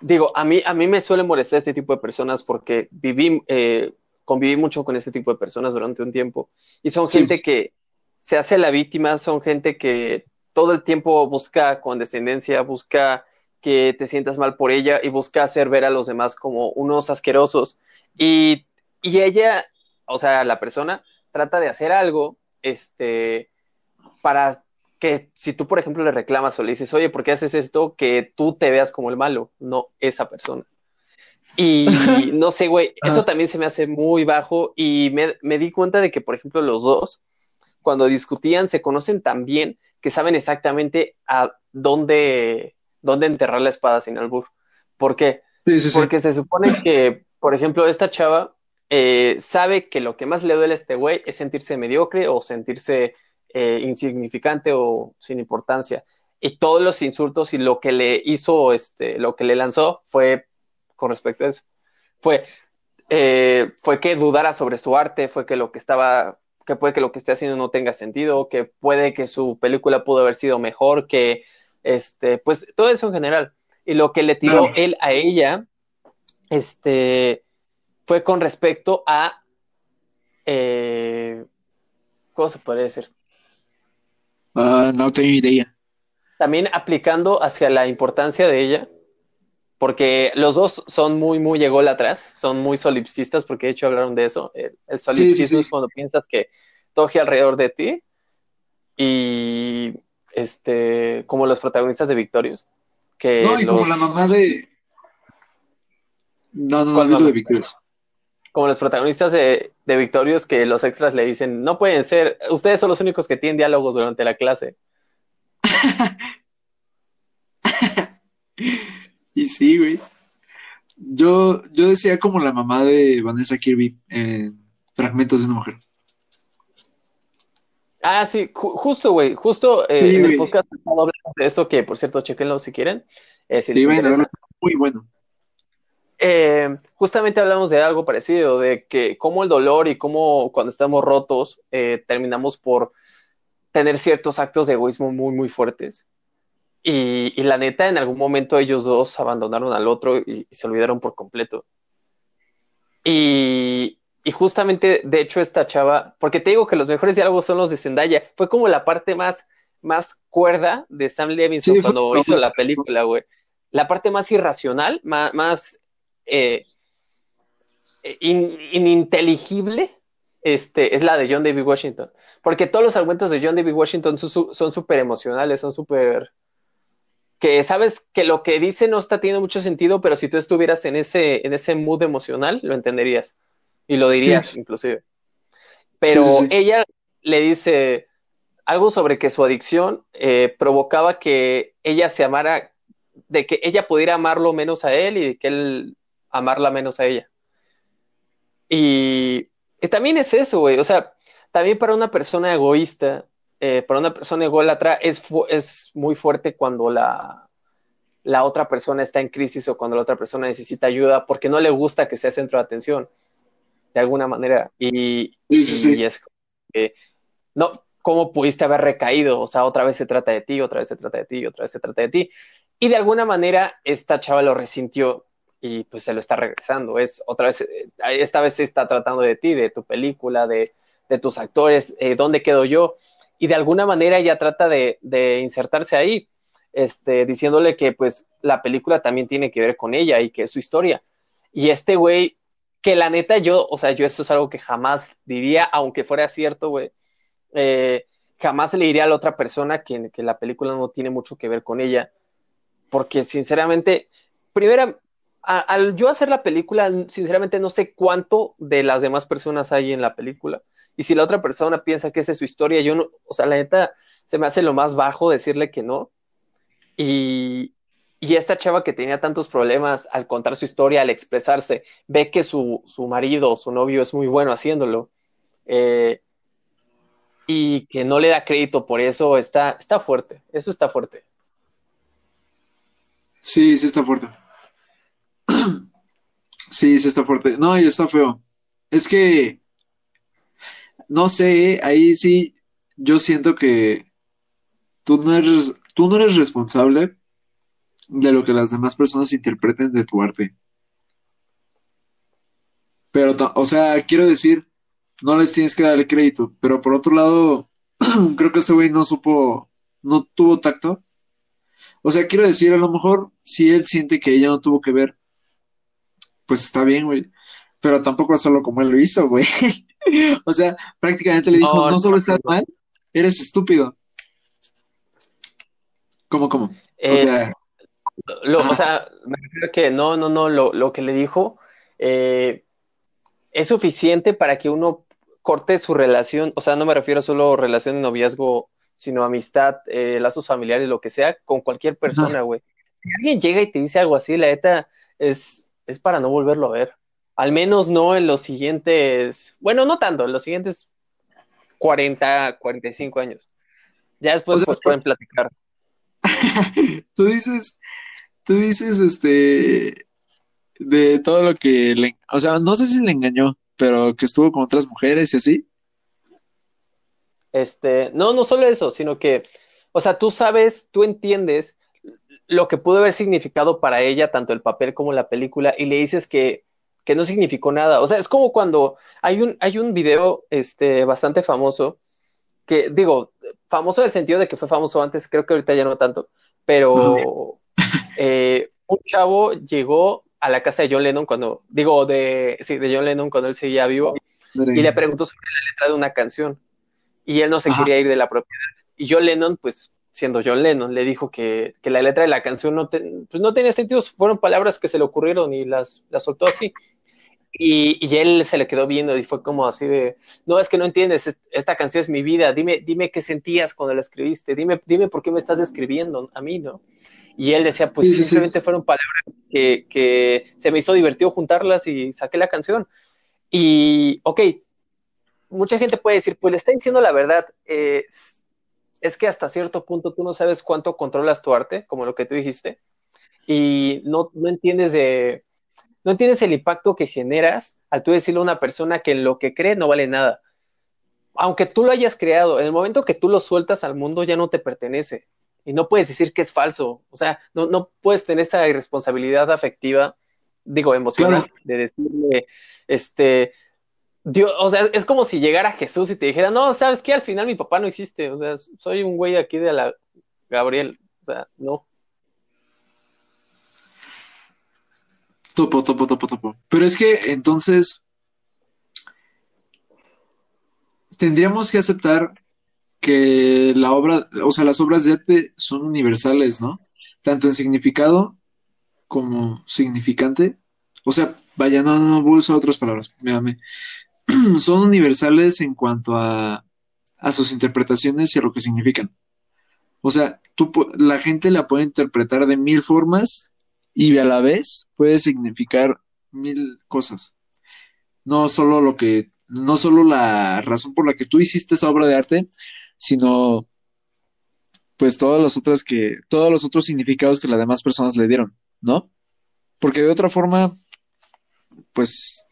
[SPEAKER 2] digo, a mí, a mí me suele molestar este tipo de personas porque viví, eh, conviví mucho con este tipo de personas durante un tiempo y son
[SPEAKER 1] Sí.
[SPEAKER 2] gente que se hace la víctima, son gente que todo el tiempo busca condescendencia, busca que te sientas mal por ella y busca hacer ver a los demás como unos asquerosos y, y ella, o sea, la persona trata de hacer algo, este, para que si tú, por ejemplo, le reclamas o le dices, oye, ¿por qué haces esto? Que tú te veas como el malo, no esa persona. Y no sé, güey, eso también se me hace muy bajo y me, me di cuenta de que, por ejemplo, los dos, cuando discutían, se conocen tan bien que saben exactamente a dónde, dónde enterrar la espada sin albur. ¿Por qué?
[SPEAKER 1] Sí, sí, sí.
[SPEAKER 2] Porque se supone que, por ejemplo, esta chava eh, sabe que lo que más le duele a este güey es sentirse mediocre o sentirse eh, insignificante o sin importancia. Y todos los insultos y lo que le hizo, este, lo que le lanzó fue con respecto a eso. Fue, eh, fue que dudara sobre su arte, fue que lo que estaba, que puede que lo que esté haciendo no tenga sentido, que puede que su película pudo haber sido mejor, que este, pues todo eso en general. Y lo que le tiró él a ella, este, fue con respecto a, eh, ¿cómo se puede decir?
[SPEAKER 1] Ah, no tengo idea.
[SPEAKER 2] También aplicando hacia la importancia de ella, porque los dos son muy, muy ególatras, son muy solipsistas, porque de hecho hablaron de eso. El, solipsismo es cuando piensas que todo gira alrededor de ti y este, como los protagonistas de Victorious. Que
[SPEAKER 1] no, y como la mamá de. No, no, no, de Victorious.
[SPEAKER 2] Como los protagonistas de, de Victorious, que los extras le dicen: No pueden ser, ustedes son los únicos que tienen diálogos durante la clase.
[SPEAKER 1] y sí, güey. Yo, yo decía como la mamá de Vanessa Kirby en Fragmentos de una Mujer.
[SPEAKER 2] Ah, sí, justo, güey, justo eh, en el podcast de eso, que por cierto, chequenlo si quieren.
[SPEAKER 1] Eh, sí, bueno, muy bueno.
[SPEAKER 2] Eh, justamente hablamos de algo parecido, de que cómo el dolor y cómo cuando estamos rotos terminamos por tener ciertos actos de egoísmo muy, muy fuertes. Y, y, la neta, en algún momento ellos dos abandonaron al otro y, y se olvidaron por completo. Y, y justamente, de hecho, esta chava, porque te digo que los mejores diálogos son los de Zendaya, fue como la parte más, más cuerda de Sam Levinson cuando hizo la película, güey. La parte más irracional, más, más eh, ininteligible, este, es la de John David Washington. Porque todos los argumentos de John David Washington son súper emocionales, son súper que sabes que lo que dice no está teniendo mucho sentido, pero si tú estuvieras en ese, en ese mood emocional, lo entenderías. Y lo dirías, inclusive. Pero ella le dice algo sobre que su adicción eh, provocaba que ella se amara, de que ella pudiera amarlo menos a él y que él amarla menos a ella. Y, también es eso, güey. O sea, también para una persona egoísta, eh, para una persona ególatra, es, es muy fuerte cuando la, la otra persona está en crisis o cuando la otra persona necesita ayuda porque no le gusta que sea centro de atención de alguna manera. Y, es que, no, ¿cómo pudiste haber recaído? O sea, otra vez se trata de ti, otra vez se trata de ti, otra vez se trata de ti. Y de alguna manera esta chava lo resintió y pues se lo está regresando. Es otra vez, eh, esta vez se está tratando de ti, de tu película, de, de tus actores, eh, ¿dónde quedo yo? Y de alguna manera ella trata de, de insertarse ahí, este, diciéndole que pues la película también tiene que ver con ella y que es su historia. Y este güey que la neta yo, o sea, yo eso es algo que jamás diría, aunque fuera cierto, güey, eh, jamás le diría a la otra persona que, que, la película no tiene mucho que ver con ella, porque sinceramente, al yo hacer la película, sinceramente no sé cuánto de las demás personas hay en la película, y si la otra persona piensa que esa es su historia, yo no, o sea, la neta, se me hace lo más bajo decirle que no, y, y esta chava que tenía tantos problemas al contar su historia, al expresarse, ve que su, su marido su novio es muy bueno haciéndolo. Eh, y que no le da crédito por eso, está, está fuerte. Eso está fuerte.
[SPEAKER 1] Sí, sí está fuerte. Sí, sí está fuerte. No, y está feo. Es que, no sé, ahí sí, yo siento que tú no eres, tú no eres responsable de lo que las demás personas interpreten de tu arte. Pero, o sea, quiero decir, no les tienes que dar el crédito, pero por otro lado, creo que este güey no supo, no tuvo tacto. O sea, quiero decir, a lo mejor si él siente que ella no tuvo que ver, pues está bien, güey. Pero tampoco hacerlo como él lo hizo, güey. o sea, prácticamente le dijo, no, solo estás mal, eres estúpido. ¿Cómo, cómo? o
[SPEAKER 2] eh, sea, lo, o sea, me refiero que no, no, no, lo, lo que le dijo eh, es suficiente para que uno corte su relación, o sea, no me refiero solo a relación de noviazgo, sino amistad, eh, lazos familiares, lo que sea, con cualquier persona, güey. Si alguien llega y te dice algo así, la neta es, es para no volverlo a ver. Al menos no en los siguientes, bueno, no tanto, en los siguientes 40, 45 años. Ya después pues pueden platicar.
[SPEAKER 1] tú dices, tú dices, este, de todo lo que le, o sea, no sé si le engañó, pero que estuvo con otras mujeres y así.
[SPEAKER 2] Este, no, no solo eso, sino que, o sea, tú sabes, tú entiendes lo que pudo haber significado para ella, tanto el papel como la película, y le dices que, que no significó nada. O sea, es como cuando hay un, hay un video este, bastante famoso, que digo, famoso en el sentido de que fue famoso antes, creo que ahorita ya no tanto, pero eh, un chavo llegó a la casa de John Lennon cuando, digo, de, sí, de John Lennon cuando él seguía vivo, y le preguntó sobre la letra de una canción, y él no se quería ir de la propiedad. Y John Lennon, pues, siendo John Lennon, le dijo que, que la letra de la canción no, pues, no tenía sentido, fueron palabras que se le ocurrieron y las, las soltó así. Y, y, él se le quedó viendo y fue como así de, no, es que no entiendes, esta canción es mi vida, dime, dime qué sentías cuando la escribiste, dime, dime por qué me estás describiendo a mí, ¿no? Y él decía, pues simplemente fueron palabras que, que, se me hizo divertido juntarlas y saqué la canción. Y, ok, mucha gente puede decir, pues le está diciendo la verdad, eh, es que hasta cierto punto tú no sabes cuánto controlas tu arte, como lo que tú dijiste, y no, no entiendes de, no entiendes el impacto que generas al tú decirle a una persona que en lo que cree no vale nada. Aunque tú lo hayas creado, en el momento que tú lo sueltas al mundo ya no te pertenece y no puedes decir que es falso. O sea, no, no puedes tener esa irresponsabilidad afectiva, digo, emocional, de decirle, este, O sea, es como si llegara Jesús y te dijera, no, sabes qué, al final mi papá no existe, o sea, soy un güey aquí de la Gabriel, o sea, no.
[SPEAKER 1] Topo, topo, topo, topo. Pero es que entonces tendríamos que aceptar que la obra, o sea, las obras de arte son universales, ¿no? Tanto en significado como significante. O sea, vaya, no, no, voy a usar otras palabras, véame. son universales en cuanto a, a sus interpretaciones y a lo que significan. O sea, la gente la puede interpretar de mil formas y a la vez puede significar mil cosas. No solo lo que, no solo la razón por la que tú hiciste esa obra de arte, sino pues todas las otras que, todos los otros significados que las demás personas le dieron, ¿no? Porque de otra forma, pues,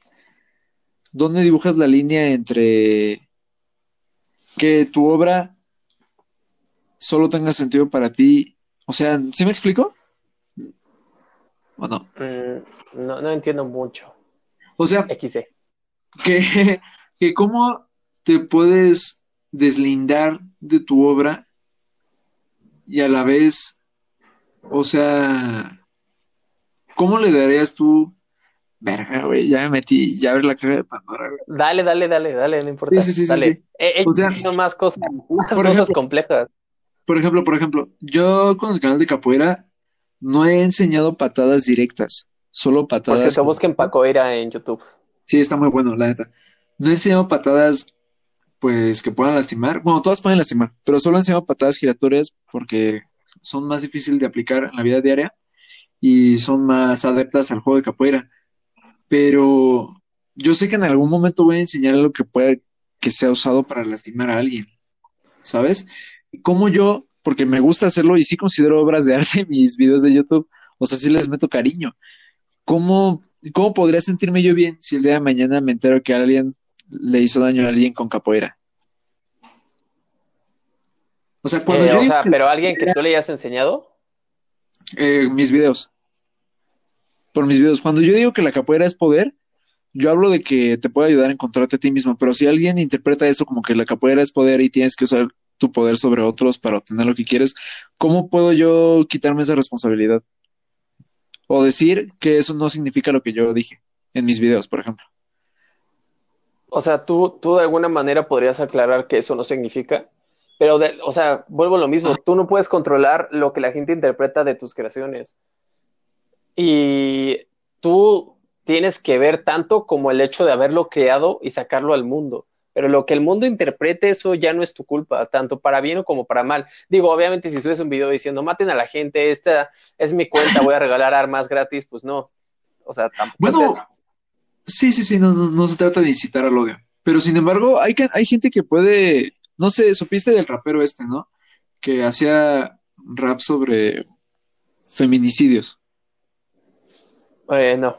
[SPEAKER 1] ¿dónde dibujas la línea entre que tu obra solo tenga sentido para ti? O sea, ¿sí me explico? ¿O no?
[SPEAKER 2] Mm, no, no entiendo mucho.
[SPEAKER 1] O sea,
[SPEAKER 2] XD.
[SPEAKER 1] Que, que cómo te puedes deslindar de tu obra y a la vez, o sea, ¿cómo le darías tú? Verga, güey, ya me metí, ya abre la caja de Pandora, güey.
[SPEAKER 2] Dale, dale, dale, dale, no importa.
[SPEAKER 1] Sí, sí, sí,
[SPEAKER 2] dale.
[SPEAKER 1] sí, sí.
[SPEAKER 2] Eh,
[SPEAKER 1] O sea,
[SPEAKER 2] más cosas, más
[SPEAKER 1] por
[SPEAKER 2] cosas
[SPEAKER 1] ejemplo-
[SPEAKER 2] complejas.
[SPEAKER 1] Por ejemplo, por ejemplo, yo con el canal de capoeira no he enseñado patadas directas, solo
[SPEAKER 2] Por
[SPEAKER 1] patadas.
[SPEAKER 2] cierto, busquen Pacoera en YouTube.
[SPEAKER 1] Sí, está muy bueno, la neta. No he enseñado patadas, pues, que puedan lastimar. Bueno, todas pueden lastimar, pero solo he enseñado patadas giratorias porque son más difíciles de aplicar en la vida diaria y son más adeptas al juego de capoeira. Pero yo sé que en algún momento voy a enseñar algo que pueda que sea usado para lastimar a alguien, ¿sabes? Como yo, porque me gusta hacerlo y sí considero obras de arte mis videos de YouTube, o sea, sí les meto cariño. ¿Cómo, cómo podría sentirme yo bien si el día de mañana me entero que alguien le hizo daño a alguien con capoeira? O sea, cuando
[SPEAKER 2] Eh,
[SPEAKER 1] yo
[SPEAKER 2] o
[SPEAKER 1] digo
[SPEAKER 2] sea,
[SPEAKER 1] que-
[SPEAKER 2] pero alguien que tú le hayas enseñado.
[SPEAKER 1] eh, mis videos. Por mis videos. Cuando yo digo que la capoeira es poder, yo hablo de que te puede ayudar a encontrarte a ti mismo, pero si alguien interpreta eso como que la capoeira es poder y tienes que usar tu poder sobre otros para obtener lo que quieres, ¿cómo puedo yo quitarme esa responsabilidad? O decir que eso no significa lo que yo dije en mis videos, por ejemplo.
[SPEAKER 2] O sea, tú, tú de alguna manera podrías aclarar que eso no significa. Pero, de- o sea, vuelvo a lo mismo. Tú no puedes controlar lo que la gente interpreta de tus creaciones. Y tú tienes que ver tanto como el hecho de haberlo creado y sacarlo al mundo. Pero lo que el mundo interprete, eso ya no es tu culpa, tanto para bien o como para mal. Digo, obviamente, si subes un video diciendo maten a la gente, esta es mi cuenta, voy a regalar armas gratis, pues no. O sea, tampoco es
[SPEAKER 1] Bueno,
[SPEAKER 2] eso.
[SPEAKER 1] Sí, sí, sí, no, no, no se trata de incitar al odio. Pero sin embargo, hay, que, hay gente que puede, no sé, supiste del rapero este, ¿no? Que hacía rap sobre feminicidios.
[SPEAKER 2] Eh, no.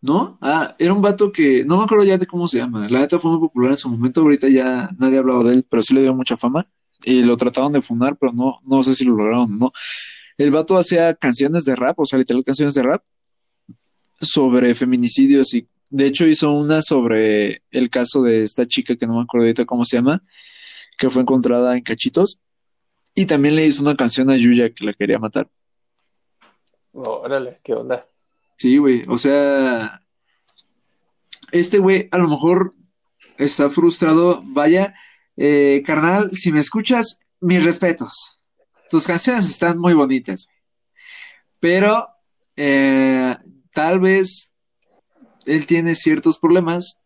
[SPEAKER 1] ¿No? Ah, era un vato que, no me acuerdo ya de cómo se llama. La neta fue muy popular en su momento, ahorita ya nadie ha hablado de él, pero sí le dio mucha fama. Y lo trataron de fundar, pero no, no sé si lo lograron, ¿no? El vato hacía canciones de rap, o sea, literal canciones de rap, sobre feminicidios y de hecho hizo una sobre el caso de esta chica que no me acuerdo ahorita cómo se llama, que fue encontrada en cachitos. Y también le hizo una canción a Yuya que la quería matar.
[SPEAKER 2] Órale, ¿qué onda?
[SPEAKER 1] Sí, güey, o sea, este güey a lo mejor está frustrado. Vaya, eh, carnal, si me escuchas, mis respetos. Tus canciones están muy bonitas, pero eh, tal vez él tiene ciertos problemas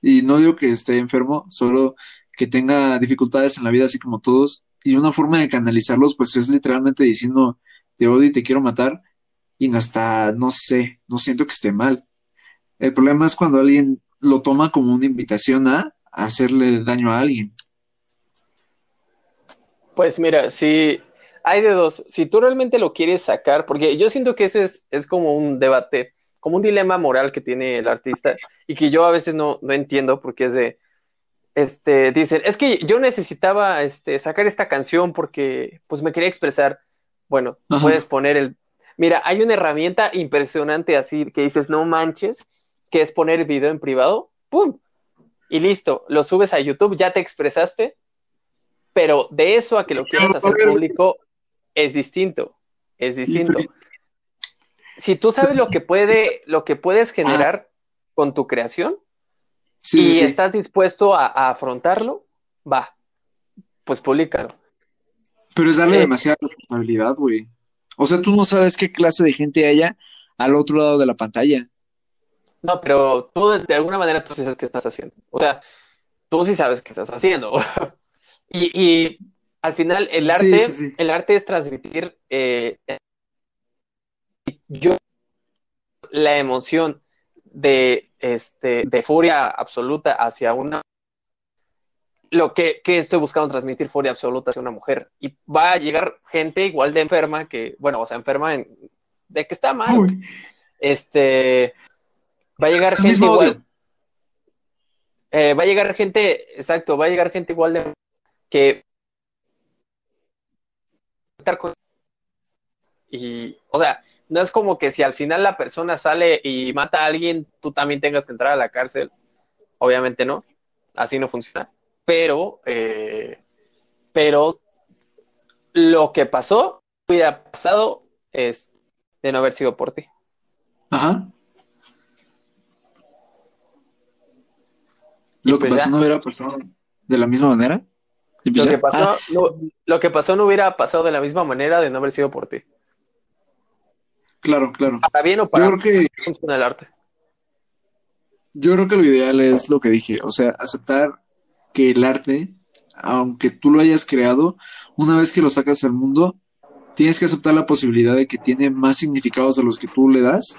[SPEAKER 1] y no digo que esté enfermo, solo que tenga dificultades en la vida así como todos y una forma de canalizarlos pues es literalmente diciendo te odio y te quiero matar y no está, no sé, no siento que esté mal. El problema es cuando alguien lo toma como una invitación a, hacerle daño a alguien.
[SPEAKER 2] Pues mira, si hay de dos, si tú realmente lo quieres sacar, porque yo siento que ese es, es como un debate, como un dilema moral que tiene el artista y que yo a veces no, no entiendo porque es de, este, dicen, es que yo necesitaba este, sacar esta canción porque pues me quería expresar. Bueno,
[SPEAKER 1] Ajá.
[SPEAKER 2] puedes poner el... Mira, hay una herramienta impresionante así que dices, no manches, que es poner el video en privado, ¡pum! Y listo, lo subes a YouTube, ya te expresaste, pero de eso a que lo quieras hacer público es distinto, es distinto. Si tú sabes lo que puede, lo que puedes generar con tu creación
[SPEAKER 1] Sí,
[SPEAKER 2] y
[SPEAKER 1] sí,
[SPEAKER 2] estás dispuesto a, a afrontarlo, va, pues públicalo.
[SPEAKER 1] Pero es darle
[SPEAKER 2] Eh,
[SPEAKER 1] demasiada responsabilidad, güey. O sea, tú no sabes qué clase de gente haya al otro lado de la pantalla.
[SPEAKER 2] No, pero tú de, de alguna manera tú sí sabes qué estás haciendo. O sea, tú sí sabes qué estás haciendo. Y, y al final el
[SPEAKER 1] Sí,
[SPEAKER 2] arte,
[SPEAKER 1] sí, sí.
[SPEAKER 2] el arte es transmitir eh, yo la emoción de este de furia absoluta hacia una lo que, que estoy buscando transmitir furia absoluta hacia una mujer y va a llegar gente igual de enferma que bueno o sea enferma en- de que está mal
[SPEAKER 1] Uy,
[SPEAKER 2] este va a llegar
[SPEAKER 1] el
[SPEAKER 2] gente igual eh, va a llegar gente exacto va a llegar gente igual de que Y, o sea, no es como que si al final la persona sale y mata a alguien, tú también tengas que entrar a la cárcel. Obviamente no, así no funciona. Pero, eh, pero lo que pasó, hubiera pasado, es de no haber sido por ti.
[SPEAKER 1] Ajá. Lo que
[SPEAKER 2] pues
[SPEAKER 1] pasó
[SPEAKER 2] ya.
[SPEAKER 1] no hubiera pasado de la misma manera. Pues
[SPEAKER 2] Lo que pasó,
[SPEAKER 1] Ah,
[SPEAKER 2] no, lo que pasó no hubiera pasado de la misma manera de no haber sido por ti.
[SPEAKER 1] claro, claro.
[SPEAKER 2] Para bien o
[SPEAKER 1] Yo
[SPEAKER 2] para
[SPEAKER 1] creo que
[SPEAKER 2] el arte.
[SPEAKER 1] Yo creo que lo ideal es lo que dije, o sea, aceptar que el arte, aunque tú lo hayas creado, una vez que lo sacas al mundo, tienes que aceptar la posibilidad de que tiene más significados a los que tú le das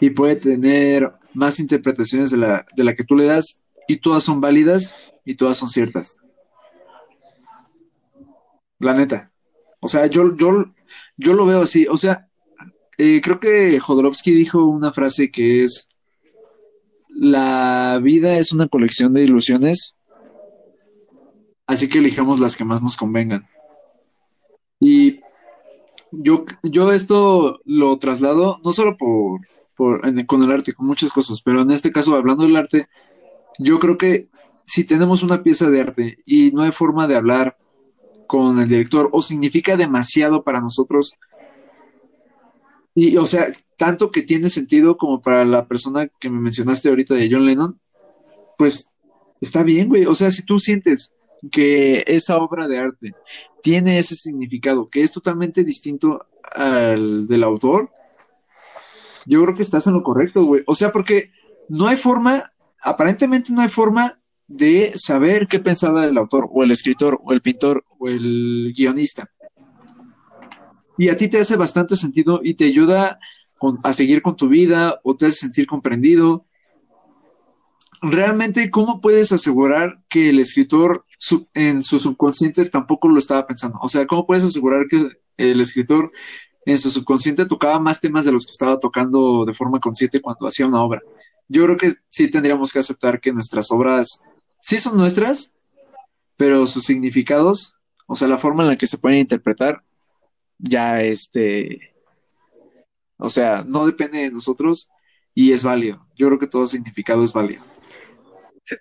[SPEAKER 1] y puede tener más interpretaciones de la, de la que tú le das y todas son válidas y todas son ciertas. La neta. O sea, yo, yo, yo lo veo así. O sea, eh, creo que Jodorowsky dijo una frase que es la vida es una colección de ilusiones, así que elijamos las que más nos convengan. Y yo, yo esto lo traslado no solo por, por en- con el arte, con muchas cosas, pero en este caso, hablando del arte, yo creo que si tenemos una pieza de arte y no hay forma de hablar con el director o significa demasiado para nosotros, y o sea, tanto que tiene sentido como para la persona que me mencionaste ahorita de John Lennon, pues está bien, güey. O sea, si tú sientes que esa obra de arte tiene ese significado, que es totalmente distinto al del autor, yo creo que estás en lo correcto, güey. O sea, porque no hay forma, aparentemente no hay forma de saber qué pensaba el autor, o el escritor, o el pintor, o el guionista. Y a ti te hace bastante sentido y te ayuda a seguir con tu vida, o te hace sentir comprendido, realmente, ¿cómo puedes asegurar que el escritor en su subconsciente tampoco lo estaba pensando? O sea, ¿cómo puedes asegurar que el escritor en su subconsciente tocaba más temas de los que estaba tocando de forma consciente cuando hacía una obra? Yo creo que sí tendríamos que aceptar que nuestras obras sí son nuestras, pero sus significados, o sea, la forma en la que se pueden interpretar, ya este, o sea, no depende de nosotros y es válido. Yo creo que todo significado es válido.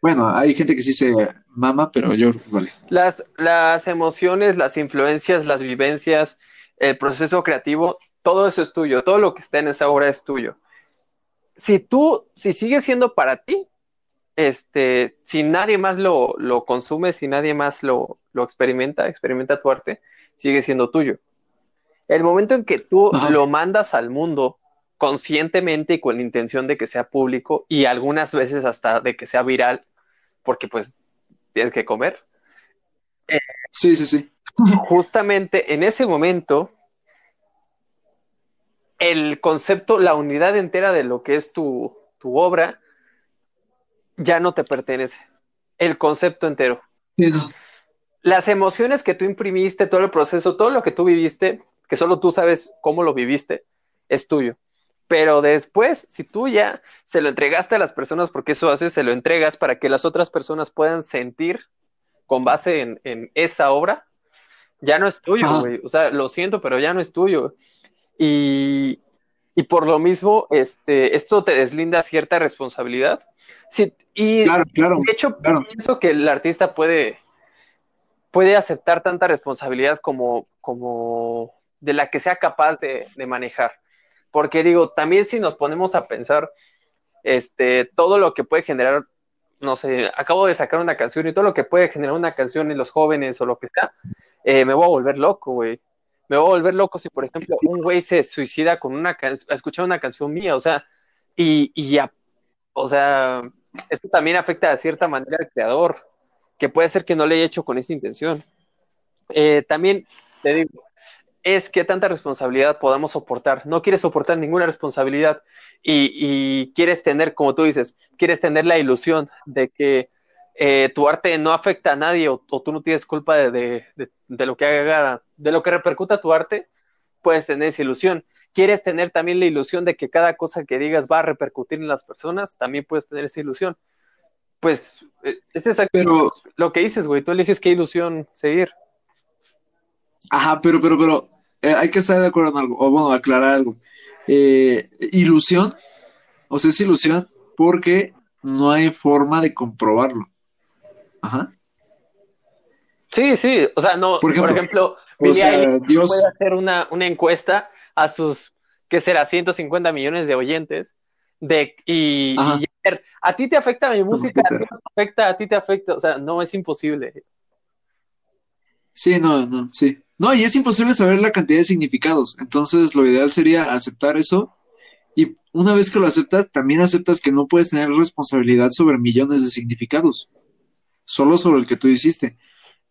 [SPEAKER 1] Bueno, hay gente que sí se mama, pero yo creo que es válido.
[SPEAKER 2] Las, las emociones, las influencias, las vivencias, el proceso creativo, todo eso es tuyo, todo lo que está en esa obra es tuyo. Si tú, si sigue siendo para ti, este, si nadie más lo, lo consume, si nadie más lo, lo, experimenta, experimenta tu arte, sigue siendo tuyo. El momento en que tú lo mandas al mundo conscientemente y con la intención de que sea público y algunas veces hasta de que sea viral, porque pues tienes que comer.
[SPEAKER 1] sí, sí, sí.
[SPEAKER 2] Justamente en ese momento, el concepto, la unidad entera de lo que es tu, tu obra, ya no te pertenece. El concepto entero. Las emociones que tú imprimiste, todo el proceso, todo lo que tú viviste, que solo tú sabes cómo lo viviste, es tuyo. Pero después, si tú ya se lo entregaste a las personas, porque eso haces, se lo entregas para que las otras personas puedan sentir con base en, esa obra, ya no es tuyo, güey. O sea, lo siento, pero ya no es tuyo. Y, y por lo mismo, este, esto te deslinda cierta responsabilidad Sí, y de hecho pienso que el artista puede, puede aceptar tanta responsabilidad como, como de la que sea capaz de, manejar. Porque digo, también si nos ponemos a pensar, este, todo lo que puede generar, no sé, acabo de sacar una canción y todo lo que puede generar una canción en los jóvenes o lo que sea, eh, me voy a volver loco, güey. Me voy a volver loco si, por ejemplo, un güey se suicida con una canción, escuchar una canción mía, o sea, y, y ya, o sea, esto también afecta de cierta manera al creador, que puede ser que no le haya hecho con esa intención. Eh, también te digo, es que tanta responsabilidad podamos soportar. No quieres soportar ninguna responsabilidad y, quieres tener, como tú dices, quieres tener la ilusión de que eh, tu arte no afecta a nadie o, tú no tienes culpa de, de, lo que haga, de lo que repercuta tu arte, puedes tener esa ilusión quieres tener también la ilusión de que cada cosa que digas va a repercutir en las personas, también puedes tener esa ilusión. Pues eh, es exactamente lo que dices, güey. Tú eliges qué ilusión seguir.
[SPEAKER 1] Ajá, pero, pero, pero, eh, hay que estar de acuerdo en algo, o bueno, aclarar algo. Eh, ilusión, o sea, es ilusión porque no hay forma de comprobarlo. Ajá.
[SPEAKER 2] Sí, sí, o sea, no, por ejemplo, Dios... puede hacer una, una encuesta a sus, ¿qué será? 150 millones de oyentes. De, y, a ti te afecta mi música, a ti te afecta, a ti te afecta, o sea, no es imposible.
[SPEAKER 1] Sí, no, no, sí. No, y es imposible saber la cantidad de significados. Entonces, lo ideal sería aceptar eso. Y una vez que lo aceptas, también aceptas que no puedes tener responsabilidad sobre millones de significados, solo sobre el que tú hiciste.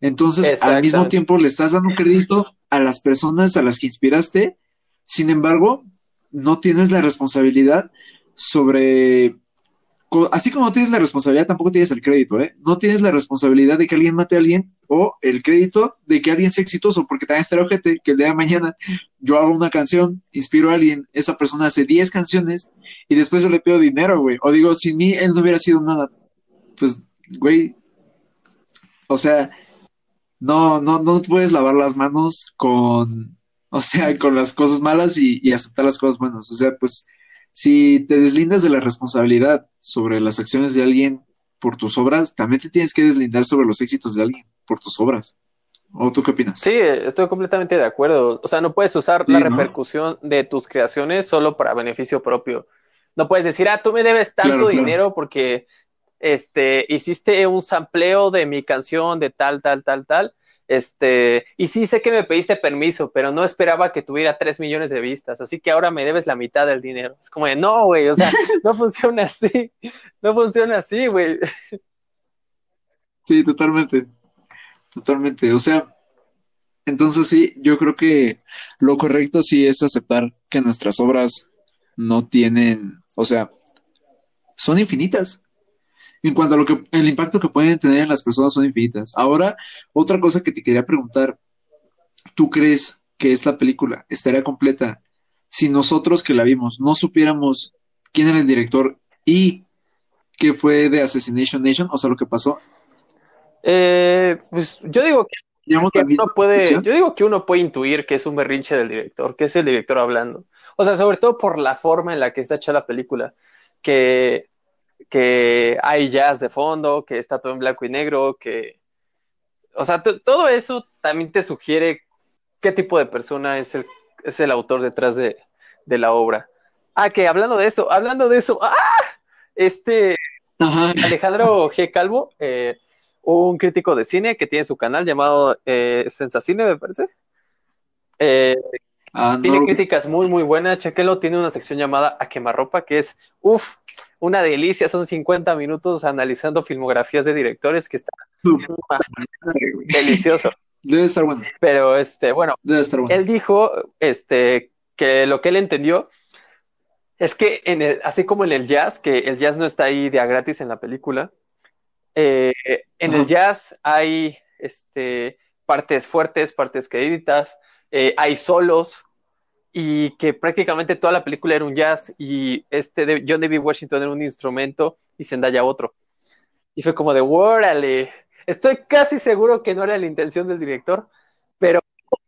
[SPEAKER 1] Entonces, al mismo tiempo, le estás dando crédito a las personas a las que inspiraste sin embargo, no tienes la responsabilidad sobre... Así como no tienes la responsabilidad, tampoco tienes el crédito, ¿eh? No tienes la responsabilidad de que alguien mate a alguien o el crédito de que alguien sea exitoso, porque también está el ojete que el día de mañana yo hago una canción, inspiro a alguien, esa persona hace 10 canciones y después yo le pido dinero, güey. O digo, sin mí él no hubiera sido nada. Pues, güey, o sea, no, no, no puedes lavar las manos con o sea, con las cosas malas y, aceptar las cosas buenas. O sea, pues si te deslindas de la responsabilidad sobre las acciones de alguien por tus obras, también te tienes que deslindar sobre los éxitos de alguien por tus obras. ¿O tú qué opinas?
[SPEAKER 2] Sí, estoy completamente de acuerdo. O sea, no puedes usar la repercusión de tus creaciones solo para beneficio propio. No puedes decir, ah, tú me debes tanto dinero porque este, hiciste un sampleo de mi canción de tal, tal, tal, tal este, y sí sé que me pediste permiso, pero no esperaba que tuviera tres millones de vistas, así que ahora me debes la mitad del dinero. Es como de, no, güey, o sea, no funciona así, no funciona así, güey.
[SPEAKER 1] Sí, totalmente, totalmente. O sea, entonces sí, yo creo que lo correcto sí es aceptar que nuestras obras no tienen, o sea, son infinitas. En cuanto a lo que el impacto que pueden tener en las personas son infinitas. Ahora, otra cosa que te quería preguntar, ¿tú crees que esta película estaría completa si nosotros que la vimos no supiéramos quién era el director y qué fue de Assassination Nation, o sea, lo que pasó?
[SPEAKER 2] Eh, pues yo digo que, que uno puede, yo digo que uno puede intuir que es un berrinche del director, que es el director hablando. O sea, sobre todo por la forma en la que está hecha la película, que, que hay jazz de fondo, que está todo en blanco y negro, que, o sea, todo eso también te sugiere qué tipo de persona es el, es el autor detrás de, de la obra. Ah, que hablando de eso, hablando de eso, ¡ah! Este
[SPEAKER 1] Ajá.
[SPEAKER 2] Alejandro G. Calvo, eh, un crítico de cine que tiene su canal llamado eh, Sensacine, me parece. Eh,
[SPEAKER 1] Ah,
[SPEAKER 2] tiene
[SPEAKER 1] no.
[SPEAKER 2] críticas muy, muy buenas. Chequelo, tiene una sección llamada A Quemarropa, que es, uff, una delicia. Son 50 minutos analizando filmografías de directores que está delicioso.
[SPEAKER 1] Debe estar bueno.
[SPEAKER 2] Pero, este, bueno,
[SPEAKER 1] Debe estar bueno.
[SPEAKER 2] él dijo este, que lo que él entendió es que en el, así como en el jazz, que el jazz no está ahí de a gratis en la película, eh, en el jazz hay este, partes fuertes, partes queriditas, eh, hay solos y que prácticamente toda la película era un jazz y este de John David Washington era un instrumento y Zendaya otro. Y fue como de, órale, estoy casi seguro que no era la intención del director, pero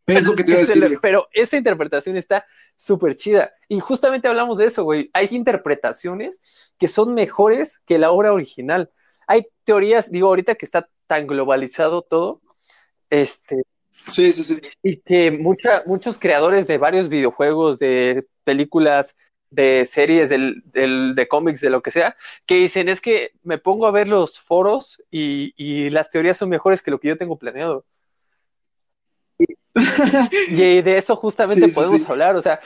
[SPEAKER 1] Es lo que te iba a decir.
[SPEAKER 2] pero esa interpretación está súper chida. Y justamente hablamos de eso, güey. Hay interpretaciones que son mejores que la obra original. Hay teorías, digo, ahorita que está tan globalizado todo, este,
[SPEAKER 1] Sí, sí, sí.
[SPEAKER 2] y que mucha, muchos creadores de varios videojuegos, de películas, de series, del, del- de cómics, de lo que sea, que dicen es que me pongo a ver los foros y, y las teorías son mejores que lo que yo tengo planeado. Y de eso justamente
[SPEAKER 1] Sí, sí,
[SPEAKER 2] podemos
[SPEAKER 1] sí.
[SPEAKER 2] hablar, o sea,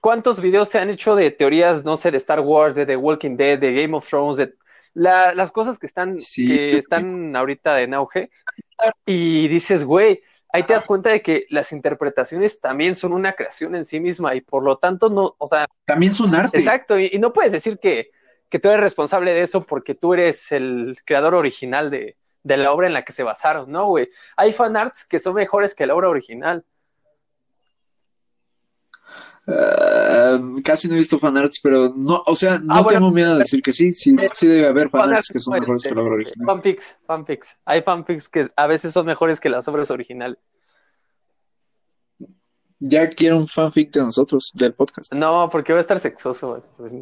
[SPEAKER 2] ¿cuántos videos se han hecho de teorías, no sé, de Star Wars, de The Walking Dead, de Game of Thrones, de la- las cosas que están, que están ahorita en auge? Y dices, güey, ahí te das cuenta de que las interpretaciones también son una creación en sí misma y por lo tanto no, o sea,
[SPEAKER 1] También es un arte.
[SPEAKER 2] exacto, y, y no puedes decir que, que tú eres responsable de eso porque tú eres el creador original de, de la obra en la que se basaron, ¿no, güey? Hay fanarts que son mejores que la obra original.
[SPEAKER 1] Ah, casi no he visto fanarts, pero no, o sea, no
[SPEAKER 2] Ah, bueno.
[SPEAKER 1] tengo miedo de decir que sí, sí, sí debe haber fanarts que son mejores
[SPEAKER 2] este,
[SPEAKER 1] que la obra original.
[SPEAKER 2] Fanfics, fanfics. Hay fanfics que a veces son mejores que las obras originales.
[SPEAKER 1] Ya quiero un fanfic de nosotros, del podcast.
[SPEAKER 2] No, porque va a estar sexoso, güey. Pues,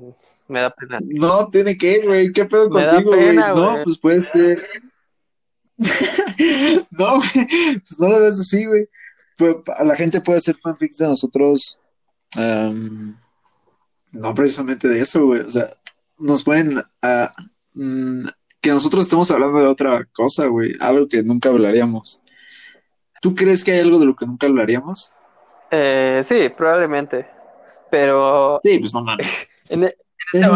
[SPEAKER 2] me da pena.
[SPEAKER 1] No, tiene que, güey, ¿qué pedo
[SPEAKER 2] Me
[SPEAKER 1] contigo, güey? No, pues puede ser. No, güey, pues no lo ves así, güey. La gente puede hacer fanfics de nosotros, am, no precisamente de eso, güey. O sea, nos pueden, ah, mm, que nosotros estemos hablando de otra cosa, güey, algo que nunca hablaríamos. ¿Tú crees que hay algo de lo que nunca hablaríamos?
[SPEAKER 2] Eh, sí, probablemente. Pero
[SPEAKER 1] Sí, pues no mames.
[SPEAKER 2] en, e-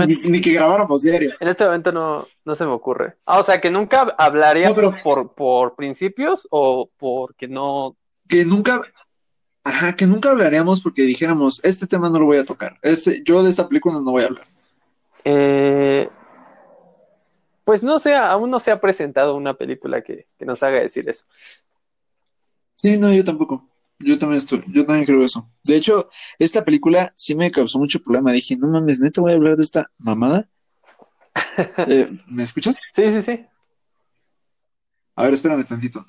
[SPEAKER 1] Ni, ni que grabáramos diario.
[SPEAKER 2] en este momento no, no se me ocurre. Ah, o sea, que nunca hablaríamos
[SPEAKER 1] No, pero-
[SPEAKER 2] por, por principios o porque no.
[SPEAKER 1] que nunca, ajá, que nunca hablaríamos porque dijéramos, este tema no lo voy a tocar, este, yo de esta película no voy a hablar.
[SPEAKER 2] Eh, pues no sé, aún no se ha presentado una película que, que nos haga decir eso.
[SPEAKER 1] Sí, no, yo tampoco. Yo también estoy, yo también creo eso. De hecho, esta película sí me causó mucho problema. Dije, no mames, neta voy a hablar de esta mamada. Eh, ¿me escuchas?
[SPEAKER 2] Sí, sí, sí.
[SPEAKER 1] A ver, espérame tantito.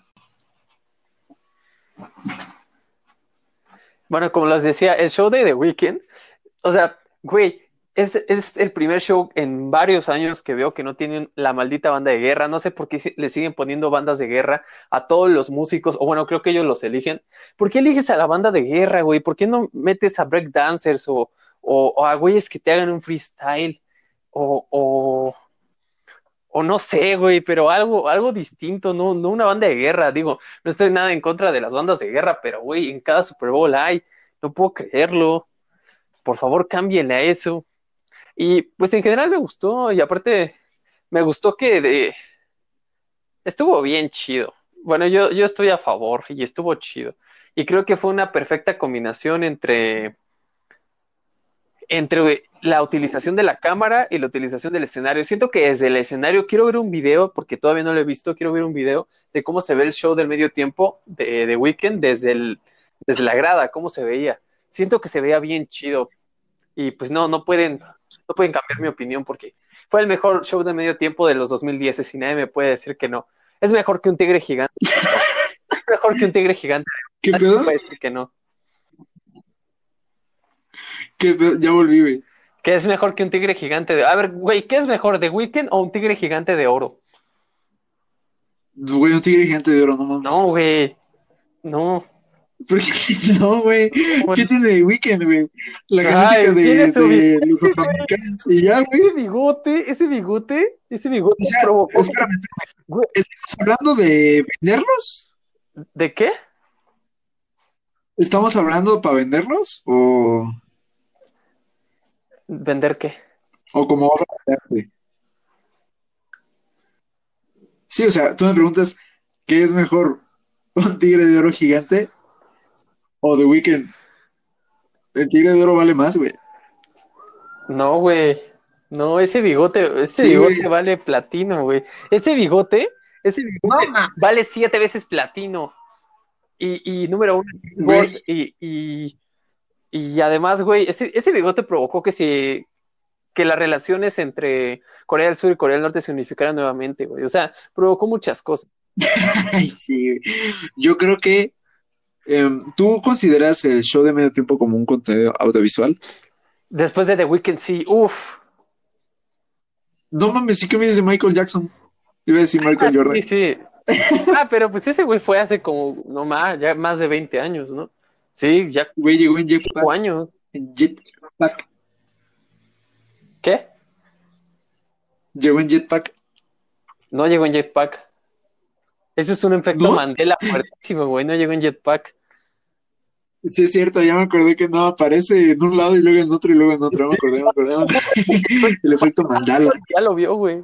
[SPEAKER 2] Bueno, como les decía, el show de The Weeknd, o sea, güey, es, es el primer show en varios años que veo que no tienen la maldita banda de guerra. No sé por qué le siguen poniendo bandas de guerra a todos los músicos, o bueno, creo que ellos los eligen. ¿Por qué eliges a la banda de guerra, güey? ¿Por qué no metes a breakdancers o, o, o a güeyes que te hagan un freestyle? O, o, o no sé, güey, pero algo, algo distinto, no, no una banda de guerra. Digo, no estoy nada en contra de las bandas de guerra, pero güey, en cada Super Bowl hay, no puedo creerlo. Por favor, cámbienle a eso. Y pues en general me gustó, y aparte me gustó que de... estuvo bien chido. Bueno, yo, yo estoy a favor y estuvo chido. Y creo que fue una perfecta combinación entre entre la utilización de la cámara y la utilización del escenario. Siento que desde el escenario quiero ver un video, porque todavía no lo he visto, quiero ver un video de cómo se ve el show del medio tiempo de, de Weekend desde, el, desde la grada, cómo se veía. Siento que se veía bien chido. Y pues no, no pueden, no pueden cambiar mi opinión porque fue el mejor show de medio tiempo de los 2010 y nadie me puede decir que no. Es mejor que un tigre gigante. es mejor que un tigre gigante.
[SPEAKER 1] ¿Qué pedo?
[SPEAKER 2] me puede decir que no.
[SPEAKER 1] ¿Qué pedo? Ya volví, güey.
[SPEAKER 2] ¿Qué es mejor que un tigre gigante de... A ver, güey, ¿qué es mejor, The Weeknd o un tigre gigante de oro?
[SPEAKER 1] Güey, un tigre gigante de oro, no mames.
[SPEAKER 2] No, güey. No.
[SPEAKER 1] ¿Por qué no, güey?
[SPEAKER 2] Bueno.
[SPEAKER 1] ¿Qué tiene de Weekend, güey? La genética de, los afroamericanos. Y ya, güey.
[SPEAKER 2] Ese bigote, ese bigote, ese bigote
[SPEAKER 1] O sea,
[SPEAKER 2] provocó...
[SPEAKER 1] espérame,
[SPEAKER 2] Güey,
[SPEAKER 1] ¿estamos hablando de venderlos?
[SPEAKER 2] ¿De qué?
[SPEAKER 1] ¿Estamos hablando para venderlos? ¿O,
[SPEAKER 2] ¿Vender qué?
[SPEAKER 1] o como obra de arte? Sí, o sea, tú me preguntas, ¿qué es mejor? ¿Un tigre de oro gigante o The Weeknd? El tigre de oro vale más, güey.
[SPEAKER 2] No, güey. No, ese bigote, ese
[SPEAKER 1] Sí,
[SPEAKER 2] bigote
[SPEAKER 1] güey.
[SPEAKER 2] vale platino, güey. Ese bigote, ese bigote vale siete veces platino. Y, y número uno, y, y además, güey, ese, ese bigote provocó que se, que las relaciones entre Corea del Sur y Corea del Norte se unificaran nuevamente, güey. O sea, provocó muchas cosas.
[SPEAKER 1] Sí. Yo creo que em, ¿tú consideras el show de medio tiempo como un contenido audiovisual?
[SPEAKER 2] Después de The Weeknd, sí, uff.
[SPEAKER 1] No mames, sí que me dices de Michael Jackson. Iba a decir Michael Jordan.
[SPEAKER 2] Sí, sí. Ah, pero pues ese güey fue hace como, no más, ya más de 20 años, ¿no? Sí, ya
[SPEAKER 1] Güey, llegó en jetpack.
[SPEAKER 2] cinco años.
[SPEAKER 1] En jetpack.
[SPEAKER 2] ¿Qué?
[SPEAKER 1] Llegó en jetpack.
[SPEAKER 2] No llegó en jetpack. Eso es un efecto
[SPEAKER 1] ¿No?
[SPEAKER 2] Mandela fuertísimo, güey. No llegó en jetpack.
[SPEAKER 1] Sí, es cierto, ya me acordé que no aparece en un lado y luego en otro y luego en otro. Me acordé, me acordé. me acordé. El efecto Mandala.
[SPEAKER 2] Ya lo vio, güey.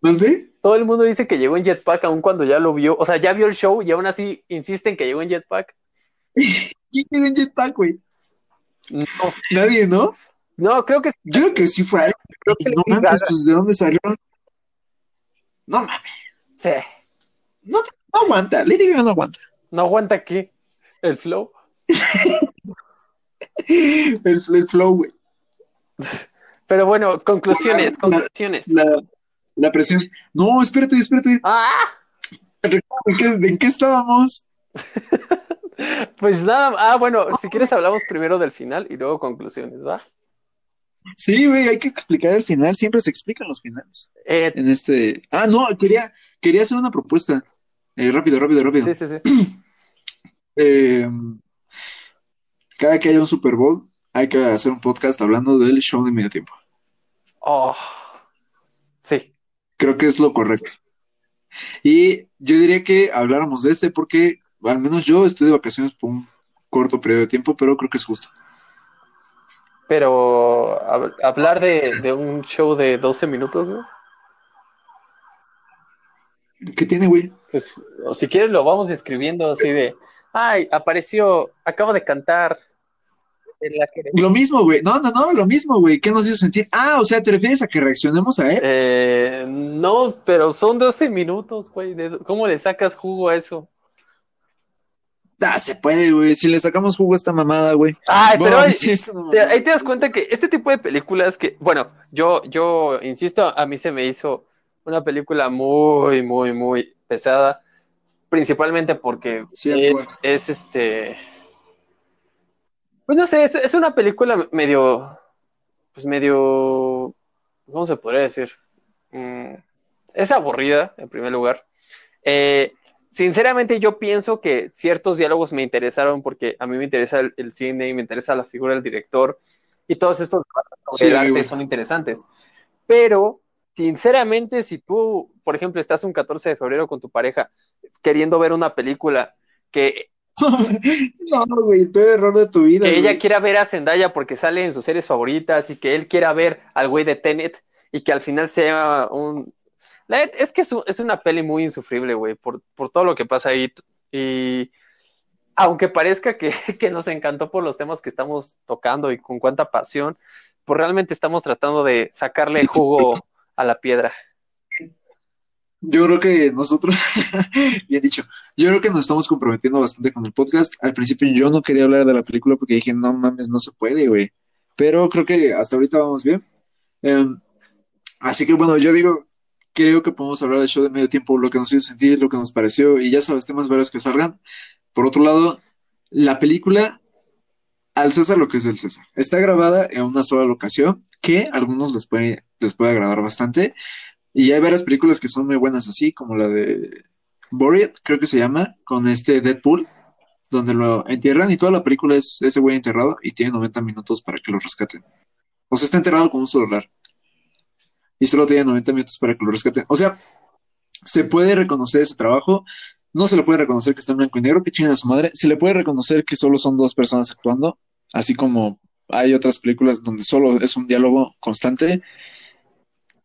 [SPEAKER 1] ¿Mande?
[SPEAKER 2] Todo el mundo dice que llegó en jetpack aun cuando ya lo vio. O sea, ya vio el show y aún así insisten que llegó en jetpack.
[SPEAKER 1] ¿Quién quiere en jetpack, güey?
[SPEAKER 2] No,
[SPEAKER 1] Nadie, ¿no?
[SPEAKER 2] no creo que
[SPEAKER 1] Yo creo que sí fue algo.
[SPEAKER 2] creo que
[SPEAKER 1] No mames, pues ¿de dónde salió? No mames,
[SPEAKER 2] sí.
[SPEAKER 1] no, no aguanta. Lady Gaga no aguanta.
[SPEAKER 2] No aguanta aquí el flow.
[SPEAKER 1] El, el flow, güey.
[SPEAKER 2] Pero bueno, conclusiones,
[SPEAKER 1] La-
[SPEAKER 2] conclusiones.
[SPEAKER 1] La, la presión. No, espérate, espérate.
[SPEAKER 2] Ah,
[SPEAKER 1] ¿En qué, en qué estábamos?
[SPEAKER 2] pues nada. Ah, bueno, si quieres hablamos primero del final y luego conclusiones, ¿va?
[SPEAKER 1] Sí, güey, hay que explicar el final. Siempre se explican los finales.
[SPEAKER 2] Eh,
[SPEAKER 1] En este. Ah, no, quería, quería hacer una propuesta. Eh, rápido, rápido, rápido.
[SPEAKER 2] sí, sí, sí.
[SPEAKER 1] Eh, cada que haya un Super Bowl, hay que hacer un podcast hablando del show de medio tiempo.
[SPEAKER 2] Oh, sí.
[SPEAKER 1] Creo que es lo correcto. Y yo diría que habláramos de este porque al menos yo estoy de vacaciones por un corto periodo de tiempo, pero creo que es justo.
[SPEAKER 2] Pero hab- hablar de, de un show de 12 minutos, ¿no?
[SPEAKER 1] ¿Qué tiene, güey?
[SPEAKER 2] Pues, o si quieres lo vamos describiendo así de, ay, apareció, acaba de cantar en la que...
[SPEAKER 1] Lo mismo, güey. No, no, no, lo mismo, güey. ¿Qué nos hizo sentir? Ah, o sea, ¿te refieres a que reaccionemos a él?
[SPEAKER 2] Eh, no, pero son 12 minutos, güey. ¿de- ¿Cómo le sacas jugo a eso?
[SPEAKER 1] Ah, se puede, güey. Si le sacamos jugo a esta mamada, güey.
[SPEAKER 2] Ay, pero ahí, ahí te das cuenta que este tipo de películas que, bueno, yo, yo insisto, a mí se me hizo una película muy, muy, muy pesada, principalmente porque
[SPEAKER 1] Sí,
[SPEAKER 2] es, este, pues no sé, es, es una película medio, pues medio, ¿cómo se podría decir? Mm, es aburrida, en primer lugar. Eh, sinceramente, yo pienso que ciertos diálogos me interesaron porque a mí me interesa el, el cine y me interesa la figura del director y todos estos sobre
[SPEAKER 1] Sí,
[SPEAKER 2] el arte son interesantes. Pero, sinceramente, si tú, por ejemplo, estás un 14 de febrero con tu pareja queriendo ver una película que
[SPEAKER 1] No, güey, el peor error de tu vida,
[SPEAKER 2] que ella quiera ver a Zendaya porque sale en sus series favoritas y que él quiera ver al güey de Tenet y que al final sea un... Es que es una peli muy insufrible, güey, por, por todo lo que pasa ahí. Y, aunque parezca que, que, nos encantó por los temas que estamos tocando y con cuánta pasión, pues realmente estamos tratando de sacarle jugo a la piedra.
[SPEAKER 1] Yo creo que nosotros, bien dicho, yo creo que nos estamos comprometiendo bastante con el podcast. Al principio yo no quería hablar de la película porque dije, no mames, no se puede, güey. Pero creo que hasta ahorita vamos bien. Em, así que bueno, yo digo, creo que podemos hablar del show de medio tiempo, lo que nos hizo sentir, lo que nos pareció y ya sabes, temas varios que salgan. Por otro lado, la película, al César lo que es del César, está grabada en una sola locación que a algunos les puede, les puede agradar bastante. Y hay varias películas que son muy buenas así, como la de Buried, creo que se llama, con este Deadpool, donde lo entierran y toda la película es ese güey enterrado y tiene 90 minutos para que lo rescaten. O sea, está enterrado con un celular. Y solo tiene 90 minutos para que lo rescaten. O sea, se puede reconocer ese trabajo. No se le puede reconocer que está en blanco y negro, que chingan a su madre. Se le puede reconocer que solo son dos personas actuando, así como hay otras películas donde solo es un diálogo constante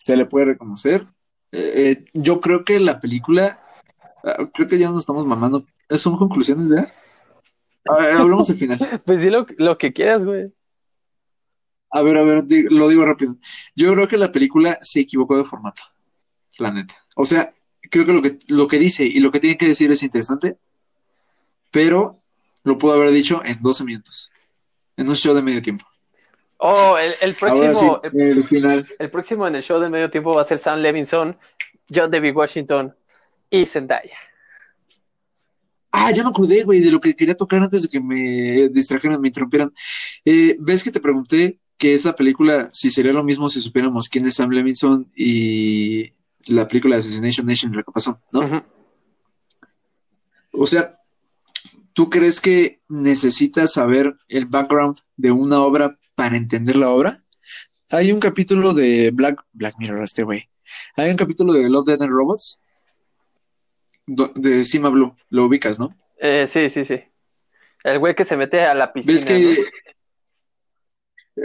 [SPEAKER 1] se le puede reconocer. Eh, eh, yo creo que la película, ah, creo que ya nos estamos mamando. Son conclusiones, ¿verdad? hablamos al final.
[SPEAKER 2] pues di lo, lo, que quieras, güey.
[SPEAKER 1] A ver, a ver, lo digo rápido. Yo creo que la película se equivocó de formato, la neta. O sea, creo que lo que, lo que dice y lo que tiene que decir es interesante, pero lo pudo haber dicho en 12 minutos, en un show de medio tiempo.
[SPEAKER 2] Oh, el, próximo. el, próximo en el show del medio tiempo va a ser Sam Levinson, John David Washington y Zendaya.
[SPEAKER 1] Ah, ya me acordé, güey, de lo que quería tocar antes de que me distrajeran, me interrumpieran. Eh, ¿Ves que te pregunté que esa película, si sería lo mismo si supiéramos quién es Sam Levinson y la película de Assassination Nation, lo que pasó, ¿no? O sea, ¿tú crees que necesitas saber el background de una obra para entender la obra. Hay un capítulo de Black, Black Mirror, este güey. Hay un capítulo de Love, Dead and Robots de Cima Blue. Lo ubicas, ¿no?
[SPEAKER 2] Eh, sí, sí, sí. El güey que se mete a la piscina.
[SPEAKER 1] ¿Ves que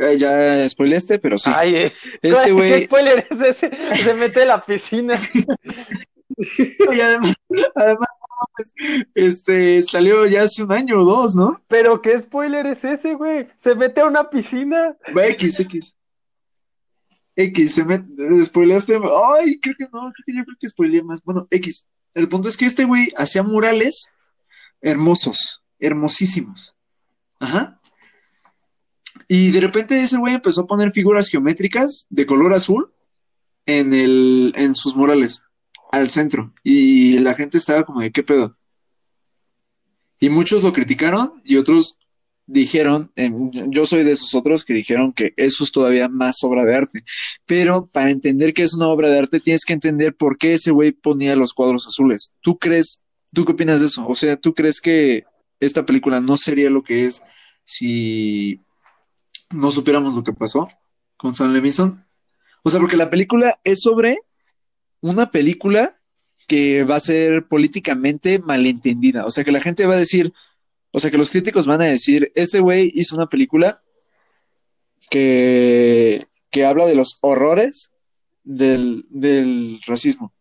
[SPEAKER 1] eh, ya spoileaste, pero sí.
[SPEAKER 2] Ay, eh. este güey. ¿Qué spoiler es ese? Se mete a la piscina.
[SPEAKER 1] y además, además este, salió ya hace un año o dos, ¿no?
[SPEAKER 2] Pero qué spoiler es ese, güey. Se mete a una piscina.
[SPEAKER 1] Va, X, X. X, se mete, spoileaste. Ay, creo que no, creo que yo creo que spoileé más. Bueno, X. El punto es que este güey hacía murales hermosos, hermosísimos. Ajá. Y de repente ese güey empezó a poner figuras geométricas de color azul en, el, en sus murales al centro y la gente estaba como de qué pedo. Y muchos lo criticaron y otros dijeron, yo soy de esos otros que dijeron que eso es todavía más obra de arte. Pero para entender que es una obra de arte tienes que entender por qué ese güey ponía los cuadros azules. ¿Tú crees, tú qué opinas de eso? O sea, ¿tú crees que esta película no sería lo que es si no supiéramos lo que pasó con Sam Levinson? O sea, porque la película es sobre una película que va a ser políticamente malentendida. O sea, que la gente va a decir, o sea, que los críticos van a decir, este güey hizo una película que, que habla de los horrores del, del racismo.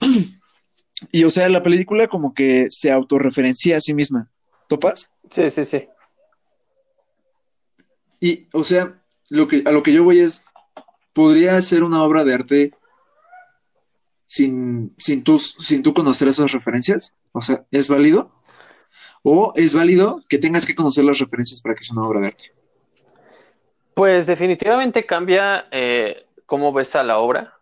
[SPEAKER 1] y o sea, la película como que se autorreferencia a sí misma. ¿Topas?
[SPEAKER 2] Sí, sí, sí.
[SPEAKER 1] Y, o sea, lo que, a lo que yo voy es, podría ser una obra de arte sin, sin, tú, sin tú conocer esas referencias? O sea, ¿es válido? ¿O es válido que tengas que conocer las referencias para que sea una obra de arte?
[SPEAKER 2] Pues definitivamente cambia eh, cómo ves a la obra.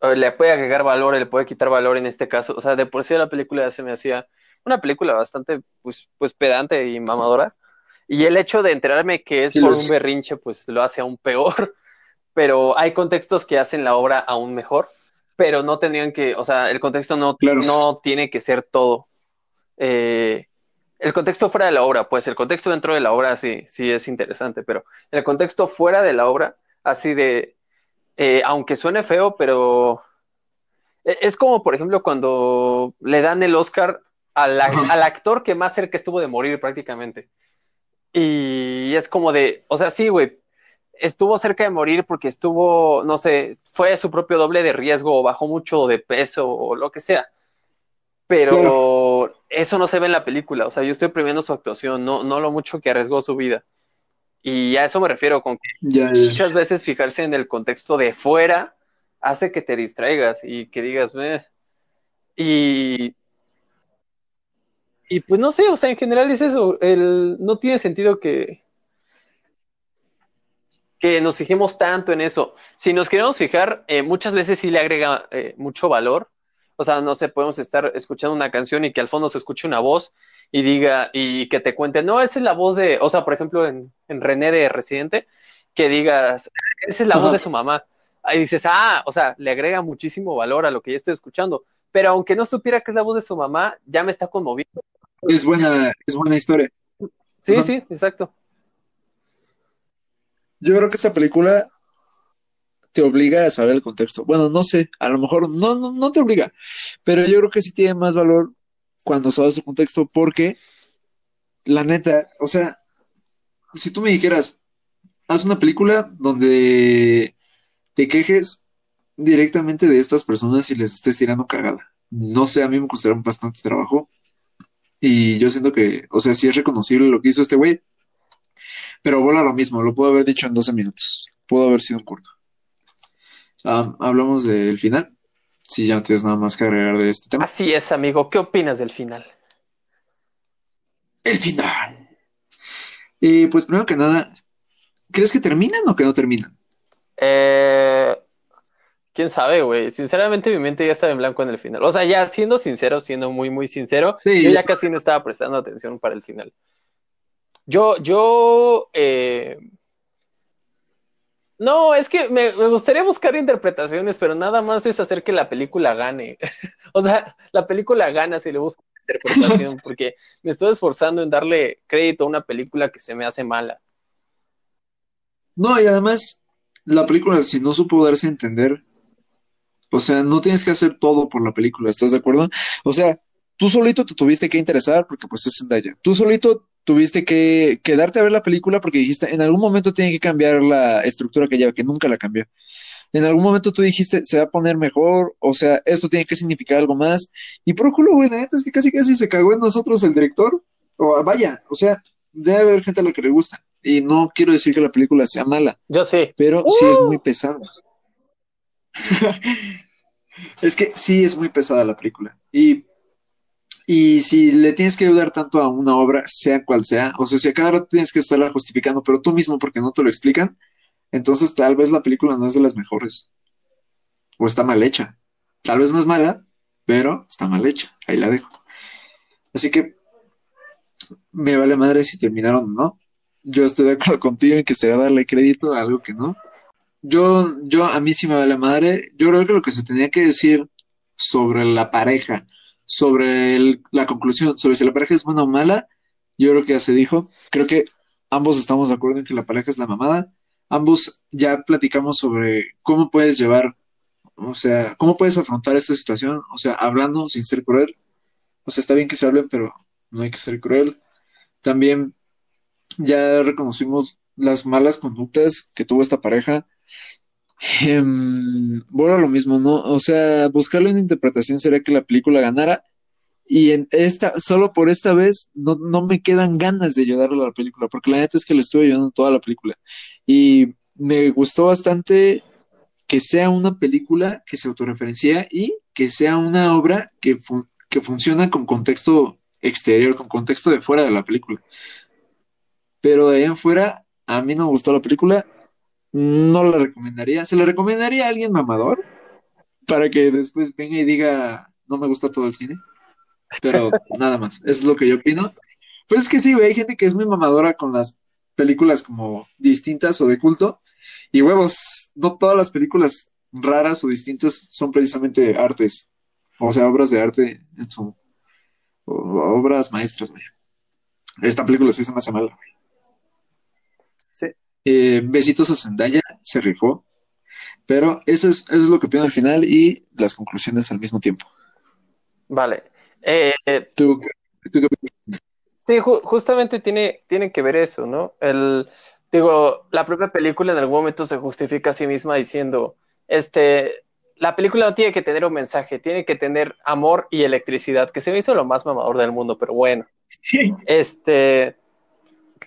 [SPEAKER 2] Eh, le puede agregar valor, le puede quitar valor en este caso. O sea, de por sí la película se me hacía una película bastante pues, pues pedante y mamadora. Y el hecho de enterarme que es por un berrinche, pues lo hace aún peor. Pero hay contextos que hacen la obra aún mejor pero no tendrían que, o sea, el contexto no, no tiene que ser todo. Eh, el contexto fuera de la obra, pues el contexto dentro de la obra sí, sí es interesante, pero el contexto fuera de la obra, así de, eh, aunque suene feo, pero e, es como, por ejemplo, cuando le dan el Oscar al, al actor que más cerca estuvo de morir prácticamente. Y es como de, o sea, sí, güey, estuvo cerca de morir porque estuvo, no sé, fue su propio doble de riesgo o bajó mucho de peso o lo que sea. Pero eso no se ve en la película, o sea, yo estoy premiando su actuación, no, no lo mucho que arriesgó su vida. Y a eso me refiero, con que muchas veces fijarse en el contexto de fuera hace que te distraigas y que digas, "Meh". y, y pues no sé, o sea, en general es eso, el, no tiene sentido que, que nos fijemos tanto en eso. Si nos queremos fijar, eh, muchas veces sí le agrega eh, mucho valor. O sea, no sé, podemos estar escuchando una canción y que al fondo se escuche una voz y diga, y que te cuente, no, esa es la voz de, o sea, por ejemplo, en, en René de Residente, que digas, esa es la
[SPEAKER 1] Ajá.
[SPEAKER 2] voz de su mamá. Ahí dices, ah, o sea, le agrega muchísimo valor a lo que ya estoy escuchando. Pero aunque no supiera que es la voz de su mamá, ya me está conmoviendo.
[SPEAKER 1] Es buena, es buena historia.
[SPEAKER 2] Sí,
[SPEAKER 1] Ajá.
[SPEAKER 2] sí, exacto.
[SPEAKER 1] Yo creo que esta película te obliga a saber el contexto. Bueno, no sé, a lo mejor no, no, no te obliga, pero yo creo que sí tiene más valor cuando sabes el contexto porque la neta, o sea, si tú me dijeras, haz una película donde te quejes directamente de estas personas y les estés tirando cagada. No sé, a mí me costaron bastante trabajo y yo siento que, o sea, sí es reconocible lo que hizo este güey, pero vuelvo a lo mismo, lo puedo haber dicho en 12 minutos, pudo haber sido un corto. Hablamos del final, si ya no tienes nada más que agregar de este tema.
[SPEAKER 2] Así es, amigo. ¿Qué opinas del final?
[SPEAKER 1] El final. Y pues primero que nada, ¿crees que terminan o que no terminan?
[SPEAKER 2] Eh, quién sabe, güey. Sinceramente, mi mente ya estaba en blanco en el final. O sea, ya siendo sincero, siendo muy, muy sincero,
[SPEAKER 1] Sí,
[SPEAKER 2] yo ya casi no estaba prestando atención para el final. Yo, yo, eh, no, es que me, me gustaría buscar interpretaciones, pero nada más es hacer que la película gane. O sea, la película gana si le busco interpretación, porque me estoy esforzando en darle crédito a una película que se me hace mala.
[SPEAKER 1] No, y además, la película, si no supo darse a entender, o sea, no tienes que hacer todo por la película, ¿estás de acuerdo? O sea, tú solito te tuviste que interesar porque pues es Zendaya. Tú solito tuviste que quedarte a ver la película porque dijiste, en algún momento tiene que cambiar la estructura que lleva, que nunca la cambió. En algún momento tú dijiste, se va a poner mejor, o sea, esto tiene que significar algo más. Y por culo, güey, la neta es que casi casi se cagó en nosotros el director. O vaya, o sea, debe haber gente a la que le gusta. Y no quiero decir que la película sea mala,
[SPEAKER 2] Yo sí.
[SPEAKER 1] pero sí es muy pesada. Es que sí es muy pesada la película. Y, y si le tienes que ayudar tanto a una obra, sea cual sea, o sea, si a cada rato tienes que estarla justificando, pero tú mismo porque no te lo explican, entonces tal vez la película no es de las mejores. O está mal hecha. Tal vez no es mala, pero está mal hecha. Ahí la dejo. Así que me vale madre si terminaron o no. Yo estoy de acuerdo contigo en que se va a darle crédito a algo que no. Yo, yo, a mí sí me vale madre. Yo creo que lo que se tenía que decir sobre la pareja, sobre el- la conclusión, sobre si la pareja es buena o mala, yo creo que ya se dijo. Creo que ambos estamos de acuerdo en que la pareja es la mamada. Ambos ya platicamos sobre cómo puedes llevar, o sea, cómo puedes afrontar esta situación, o sea, hablando sin ser cruel. O sea, está bien que se hablen, pero no hay que ser cruel. También ya reconocimos las malas conductas que tuvo esta pareja. Em, bueno, lo mismo, ¿no? O sea, buscarle una interpretación sería que la película ganara. Y en esta, solo por esta vez, no, no me quedan ganas de ayudarle a la película, porque la neta es que le estuve ayudando toda la película. Y me gustó bastante que sea una película que se autorreferencia y que sea una obra que, fun- que funciona con contexto exterior, con contexto de fuera de la película. Pero de ahí en fuera, a mí no me gustó la película, no la recomendaría. Se la recomendaría a alguien mamador para que después venga y diga, no me gusta todo el cine. Pero nada más, es lo que yo opino. Pues es que sí, güey, hay gente que es muy mamadora con las películas como distintas o de culto. Y huevos, no todas las películas raras o distintas son precisamente artes. O sea, obras de arte en su... o- obras maestras, güey. Esta película sí se me hace mala, güey. Eh, besitos a Zendaya, se rifó. Pero eso es, eso es lo que opino al final y las conclusiones al mismo tiempo.
[SPEAKER 2] Vale. Eh,
[SPEAKER 1] ¿Tú, tú qué?
[SPEAKER 2] Sí, ju- justamente tiene, tiene que ver eso, ¿no? El, digo, la propia película en algún momento se justifica a sí misma diciendo, este, la película no tiene que tener un mensaje, tiene que tener amor y electricidad, que se me hizo lo más mamador del mundo, pero bueno.
[SPEAKER 1] Sí.
[SPEAKER 2] Este.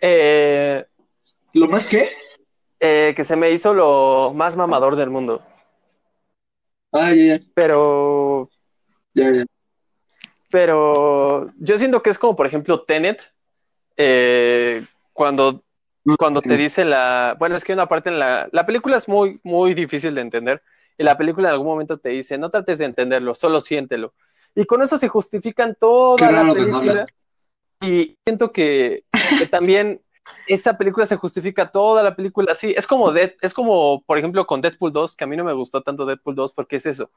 [SPEAKER 2] eh,
[SPEAKER 1] ¿Lo más qué?
[SPEAKER 2] eh, que se me hizo lo más mamador del mundo.
[SPEAKER 1] Ah, ya, ya,
[SPEAKER 2] Pero.
[SPEAKER 1] ya, ya.
[SPEAKER 2] Pero yo siento que es como, por ejemplo, Tenet, eh, cuando, cuando te dice la. Bueno, es que una parte en la. La película es muy, muy difícil de entender. Y la película en algún momento te dice: no trates de entenderlo, solo siéntelo. Y con eso se justifican toda
[SPEAKER 1] Qué
[SPEAKER 2] la película. Y siento que, que también esta película se justifica toda la película así. Es como, Dead- es como, por ejemplo, con Deadpool 2, que a mí no me gustó tanto Deadpool 2 porque es eso.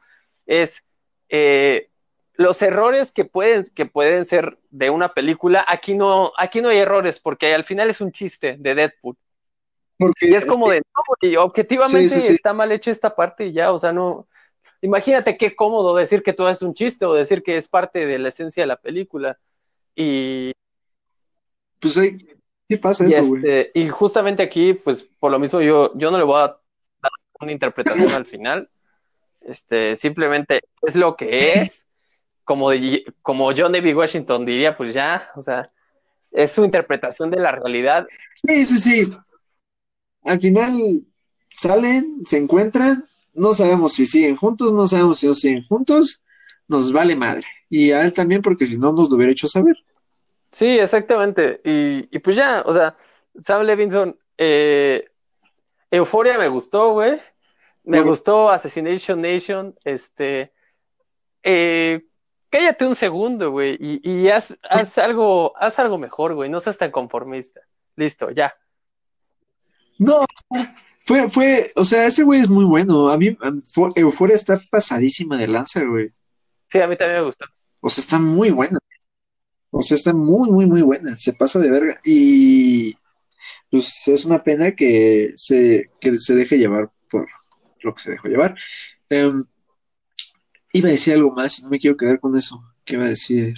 [SPEAKER 2] Es eh, los errores que pueden, que pueden ser de una película. Aquí no, aquí no hay errores porque al final es un chiste de Deadpool.
[SPEAKER 1] Porque
[SPEAKER 2] Y es como de, no, güey, objetivamente
[SPEAKER 1] Sí, sí, sí.
[SPEAKER 2] está mal hecha esta parte y ya, o sea, no. Imagínate qué cómodo decir que todo es un chiste o decir que es parte de la esencia de la película. Y,
[SPEAKER 1] Pues hay, ¿qué pasa
[SPEAKER 2] y,
[SPEAKER 1] eso, güey?
[SPEAKER 2] este, y justamente aquí, pues por lo mismo yo, yo no le voy a dar una interpretación al final. Este, simplemente es lo que es. Como, como John David Washington diría, pues ya, o sea, es su interpretación de la realidad.
[SPEAKER 1] Sí, sí, sí. Al final salen, se encuentran, no sabemos si siguen juntos, no sabemos si no siguen juntos, nos vale madre. Y a él también, porque si no nos lo hubiera hecho saber.
[SPEAKER 2] Sí, exactamente. Y, y pues ya, o sea, Sam Levinson, eh, Euforia me gustó, güey. Me gustó Assassination Nation. Este, eh, cállate un segundo, güey, y, y haz, haz algo, haz algo mejor, güey. No seas tan conformista. Listo, ya.
[SPEAKER 1] No, fue, fue, o sea, ese güey es muy bueno. A mí, Fo- Euforia está pasadísima de lanza, güey.
[SPEAKER 2] Sí, a mí también me gustó.
[SPEAKER 1] O sea, está muy buena. O sea, está muy, muy, muy buena. Se pasa de verga. Y pues es una pena que se, que se deje llevar por lo que se dejó llevar. Em, iba a decir algo más no me quiero quedar con eso. ¿Qué iba a decir?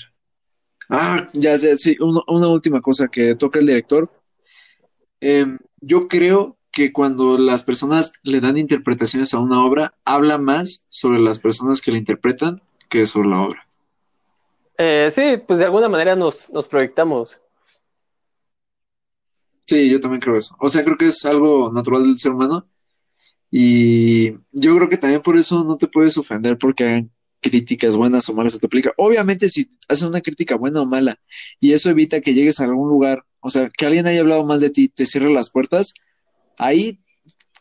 [SPEAKER 1] Ah, ya sé, sí, uno- una última cosa que toca el director. Em, yo creo que cuando las personas le dan interpretaciones a una obra, habla más sobre las personas que la interpretan que sobre la obra.
[SPEAKER 2] Eh, sí, pues de alguna manera nos, nos proyectamos.
[SPEAKER 1] Sí, yo también creo eso. O sea, creo que es algo natural del ser humano. Y yo creo que también por eso no te puedes ofender porque hagan críticas buenas o malas a tu película. Obviamente, si hacen una crítica buena o mala y eso evita que llegues a algún lugar, o sea, que alguien haya hablado mal de ti, te cierre las puertas, ahí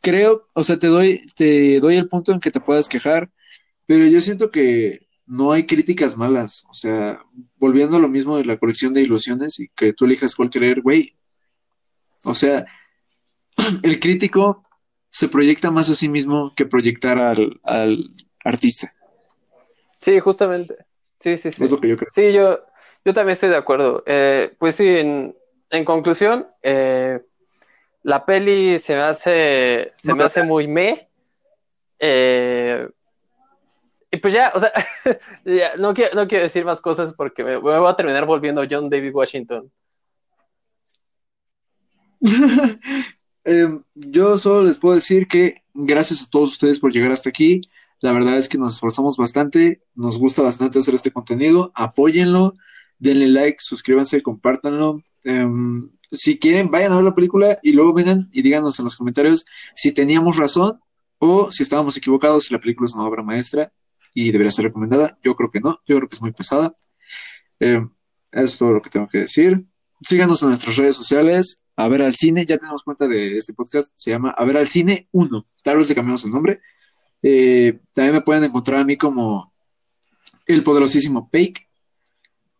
[SPEAKER 1] creo, o sea, te doy, te doy el punto en que te puedas quejar, pero yo siento que no hay críticas malas. O sea, volviendo a lo mismo de la colección de ilusiones y que tú elijas cuál querer, güey. O sea, el crítico se proyecta más a sí mismo que proyectar al, al artista.
[SPEAKER 2] Sí, justamente. Sí, sí, sí.
[SPEAKER 1] Es lo que yo creo.
[SPEAKER 2] Sí, yo, yo también estoy de acuerdo. Eh, pues sí, en, en conclusión, eh, la peli se me hace, se me hace muy me. Eh, y pues ya, o sea, no quiero, no quiero decir más cosas porque me, voy a terminar volviendo John David Washington.
[SPEAKER 1] Eh, yo solo les puedo decir que gracias a todos ustedes por llegar hasta aquí. La verdad es que nos esforzamos bastante, nos gusta bastante hacer este contenido. Apóyenlo, denle like, suscríbanse, compártanlo. Em, si quieren, vayan a ver la película y luego vengan y díganos en los comentarios si teníamos razón o si estábamos equivocados, si la película es una obra maestra y debería ser recomendada. Yo creo que no, yo creo que es muy pesada. Em, eso es todo lo que tengo que decir. Síganos en nuestras redes sociales, a ver al cine, ya tenemos cuenta de este podcast, se llama A ver al cine 1, tal vez le cambiamos el nombre. Eh, también me pueden encontrar a mí como el poderosísimo Pake,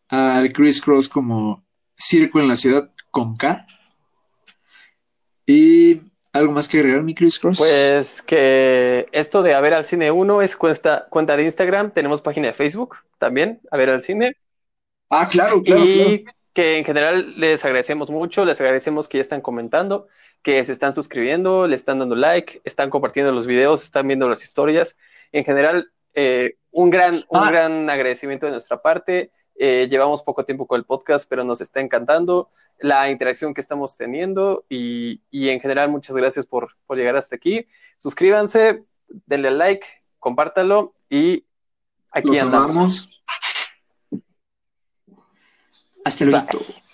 [SPEAKER 1] al Chris Cross como Circo en la ciudad con K. Y algo más que agregar, mi Chris Cross.
[SPEAKER 2] Pues que esto de A ver al cine 1 es cuenta, cuenta de Instagram, tenemos página de Facebook también, A ver al cine.
[SPEAKER 1] ah, claro, claro,
[SPEAKER 2] y
[SPEAKER 1] claro.
[SPEAKER 2] que en general les agradecemos mucho, les agradecemos que ya están comentando, que se están suscribiendo, le están dando like, están compartiendo los videos, están viendo las historias. En general, eh, un gran, un
[SPEAKER 1] Ah.
[SPEAKER 2] gran agradecimiento de nuestra parte. Eh, llevamos poco tiempo con el podcast, pero nos está encantando la interacción que estamos teniendo y, y en general muchas gracias por, por llegar hasta aquí. Suscríbanse, denle like, compártalo y aquí
[SPEAKER 1] Los
[SPEAKER 2] andamos.
[SPEAKER 1] amamos. Hasta luego.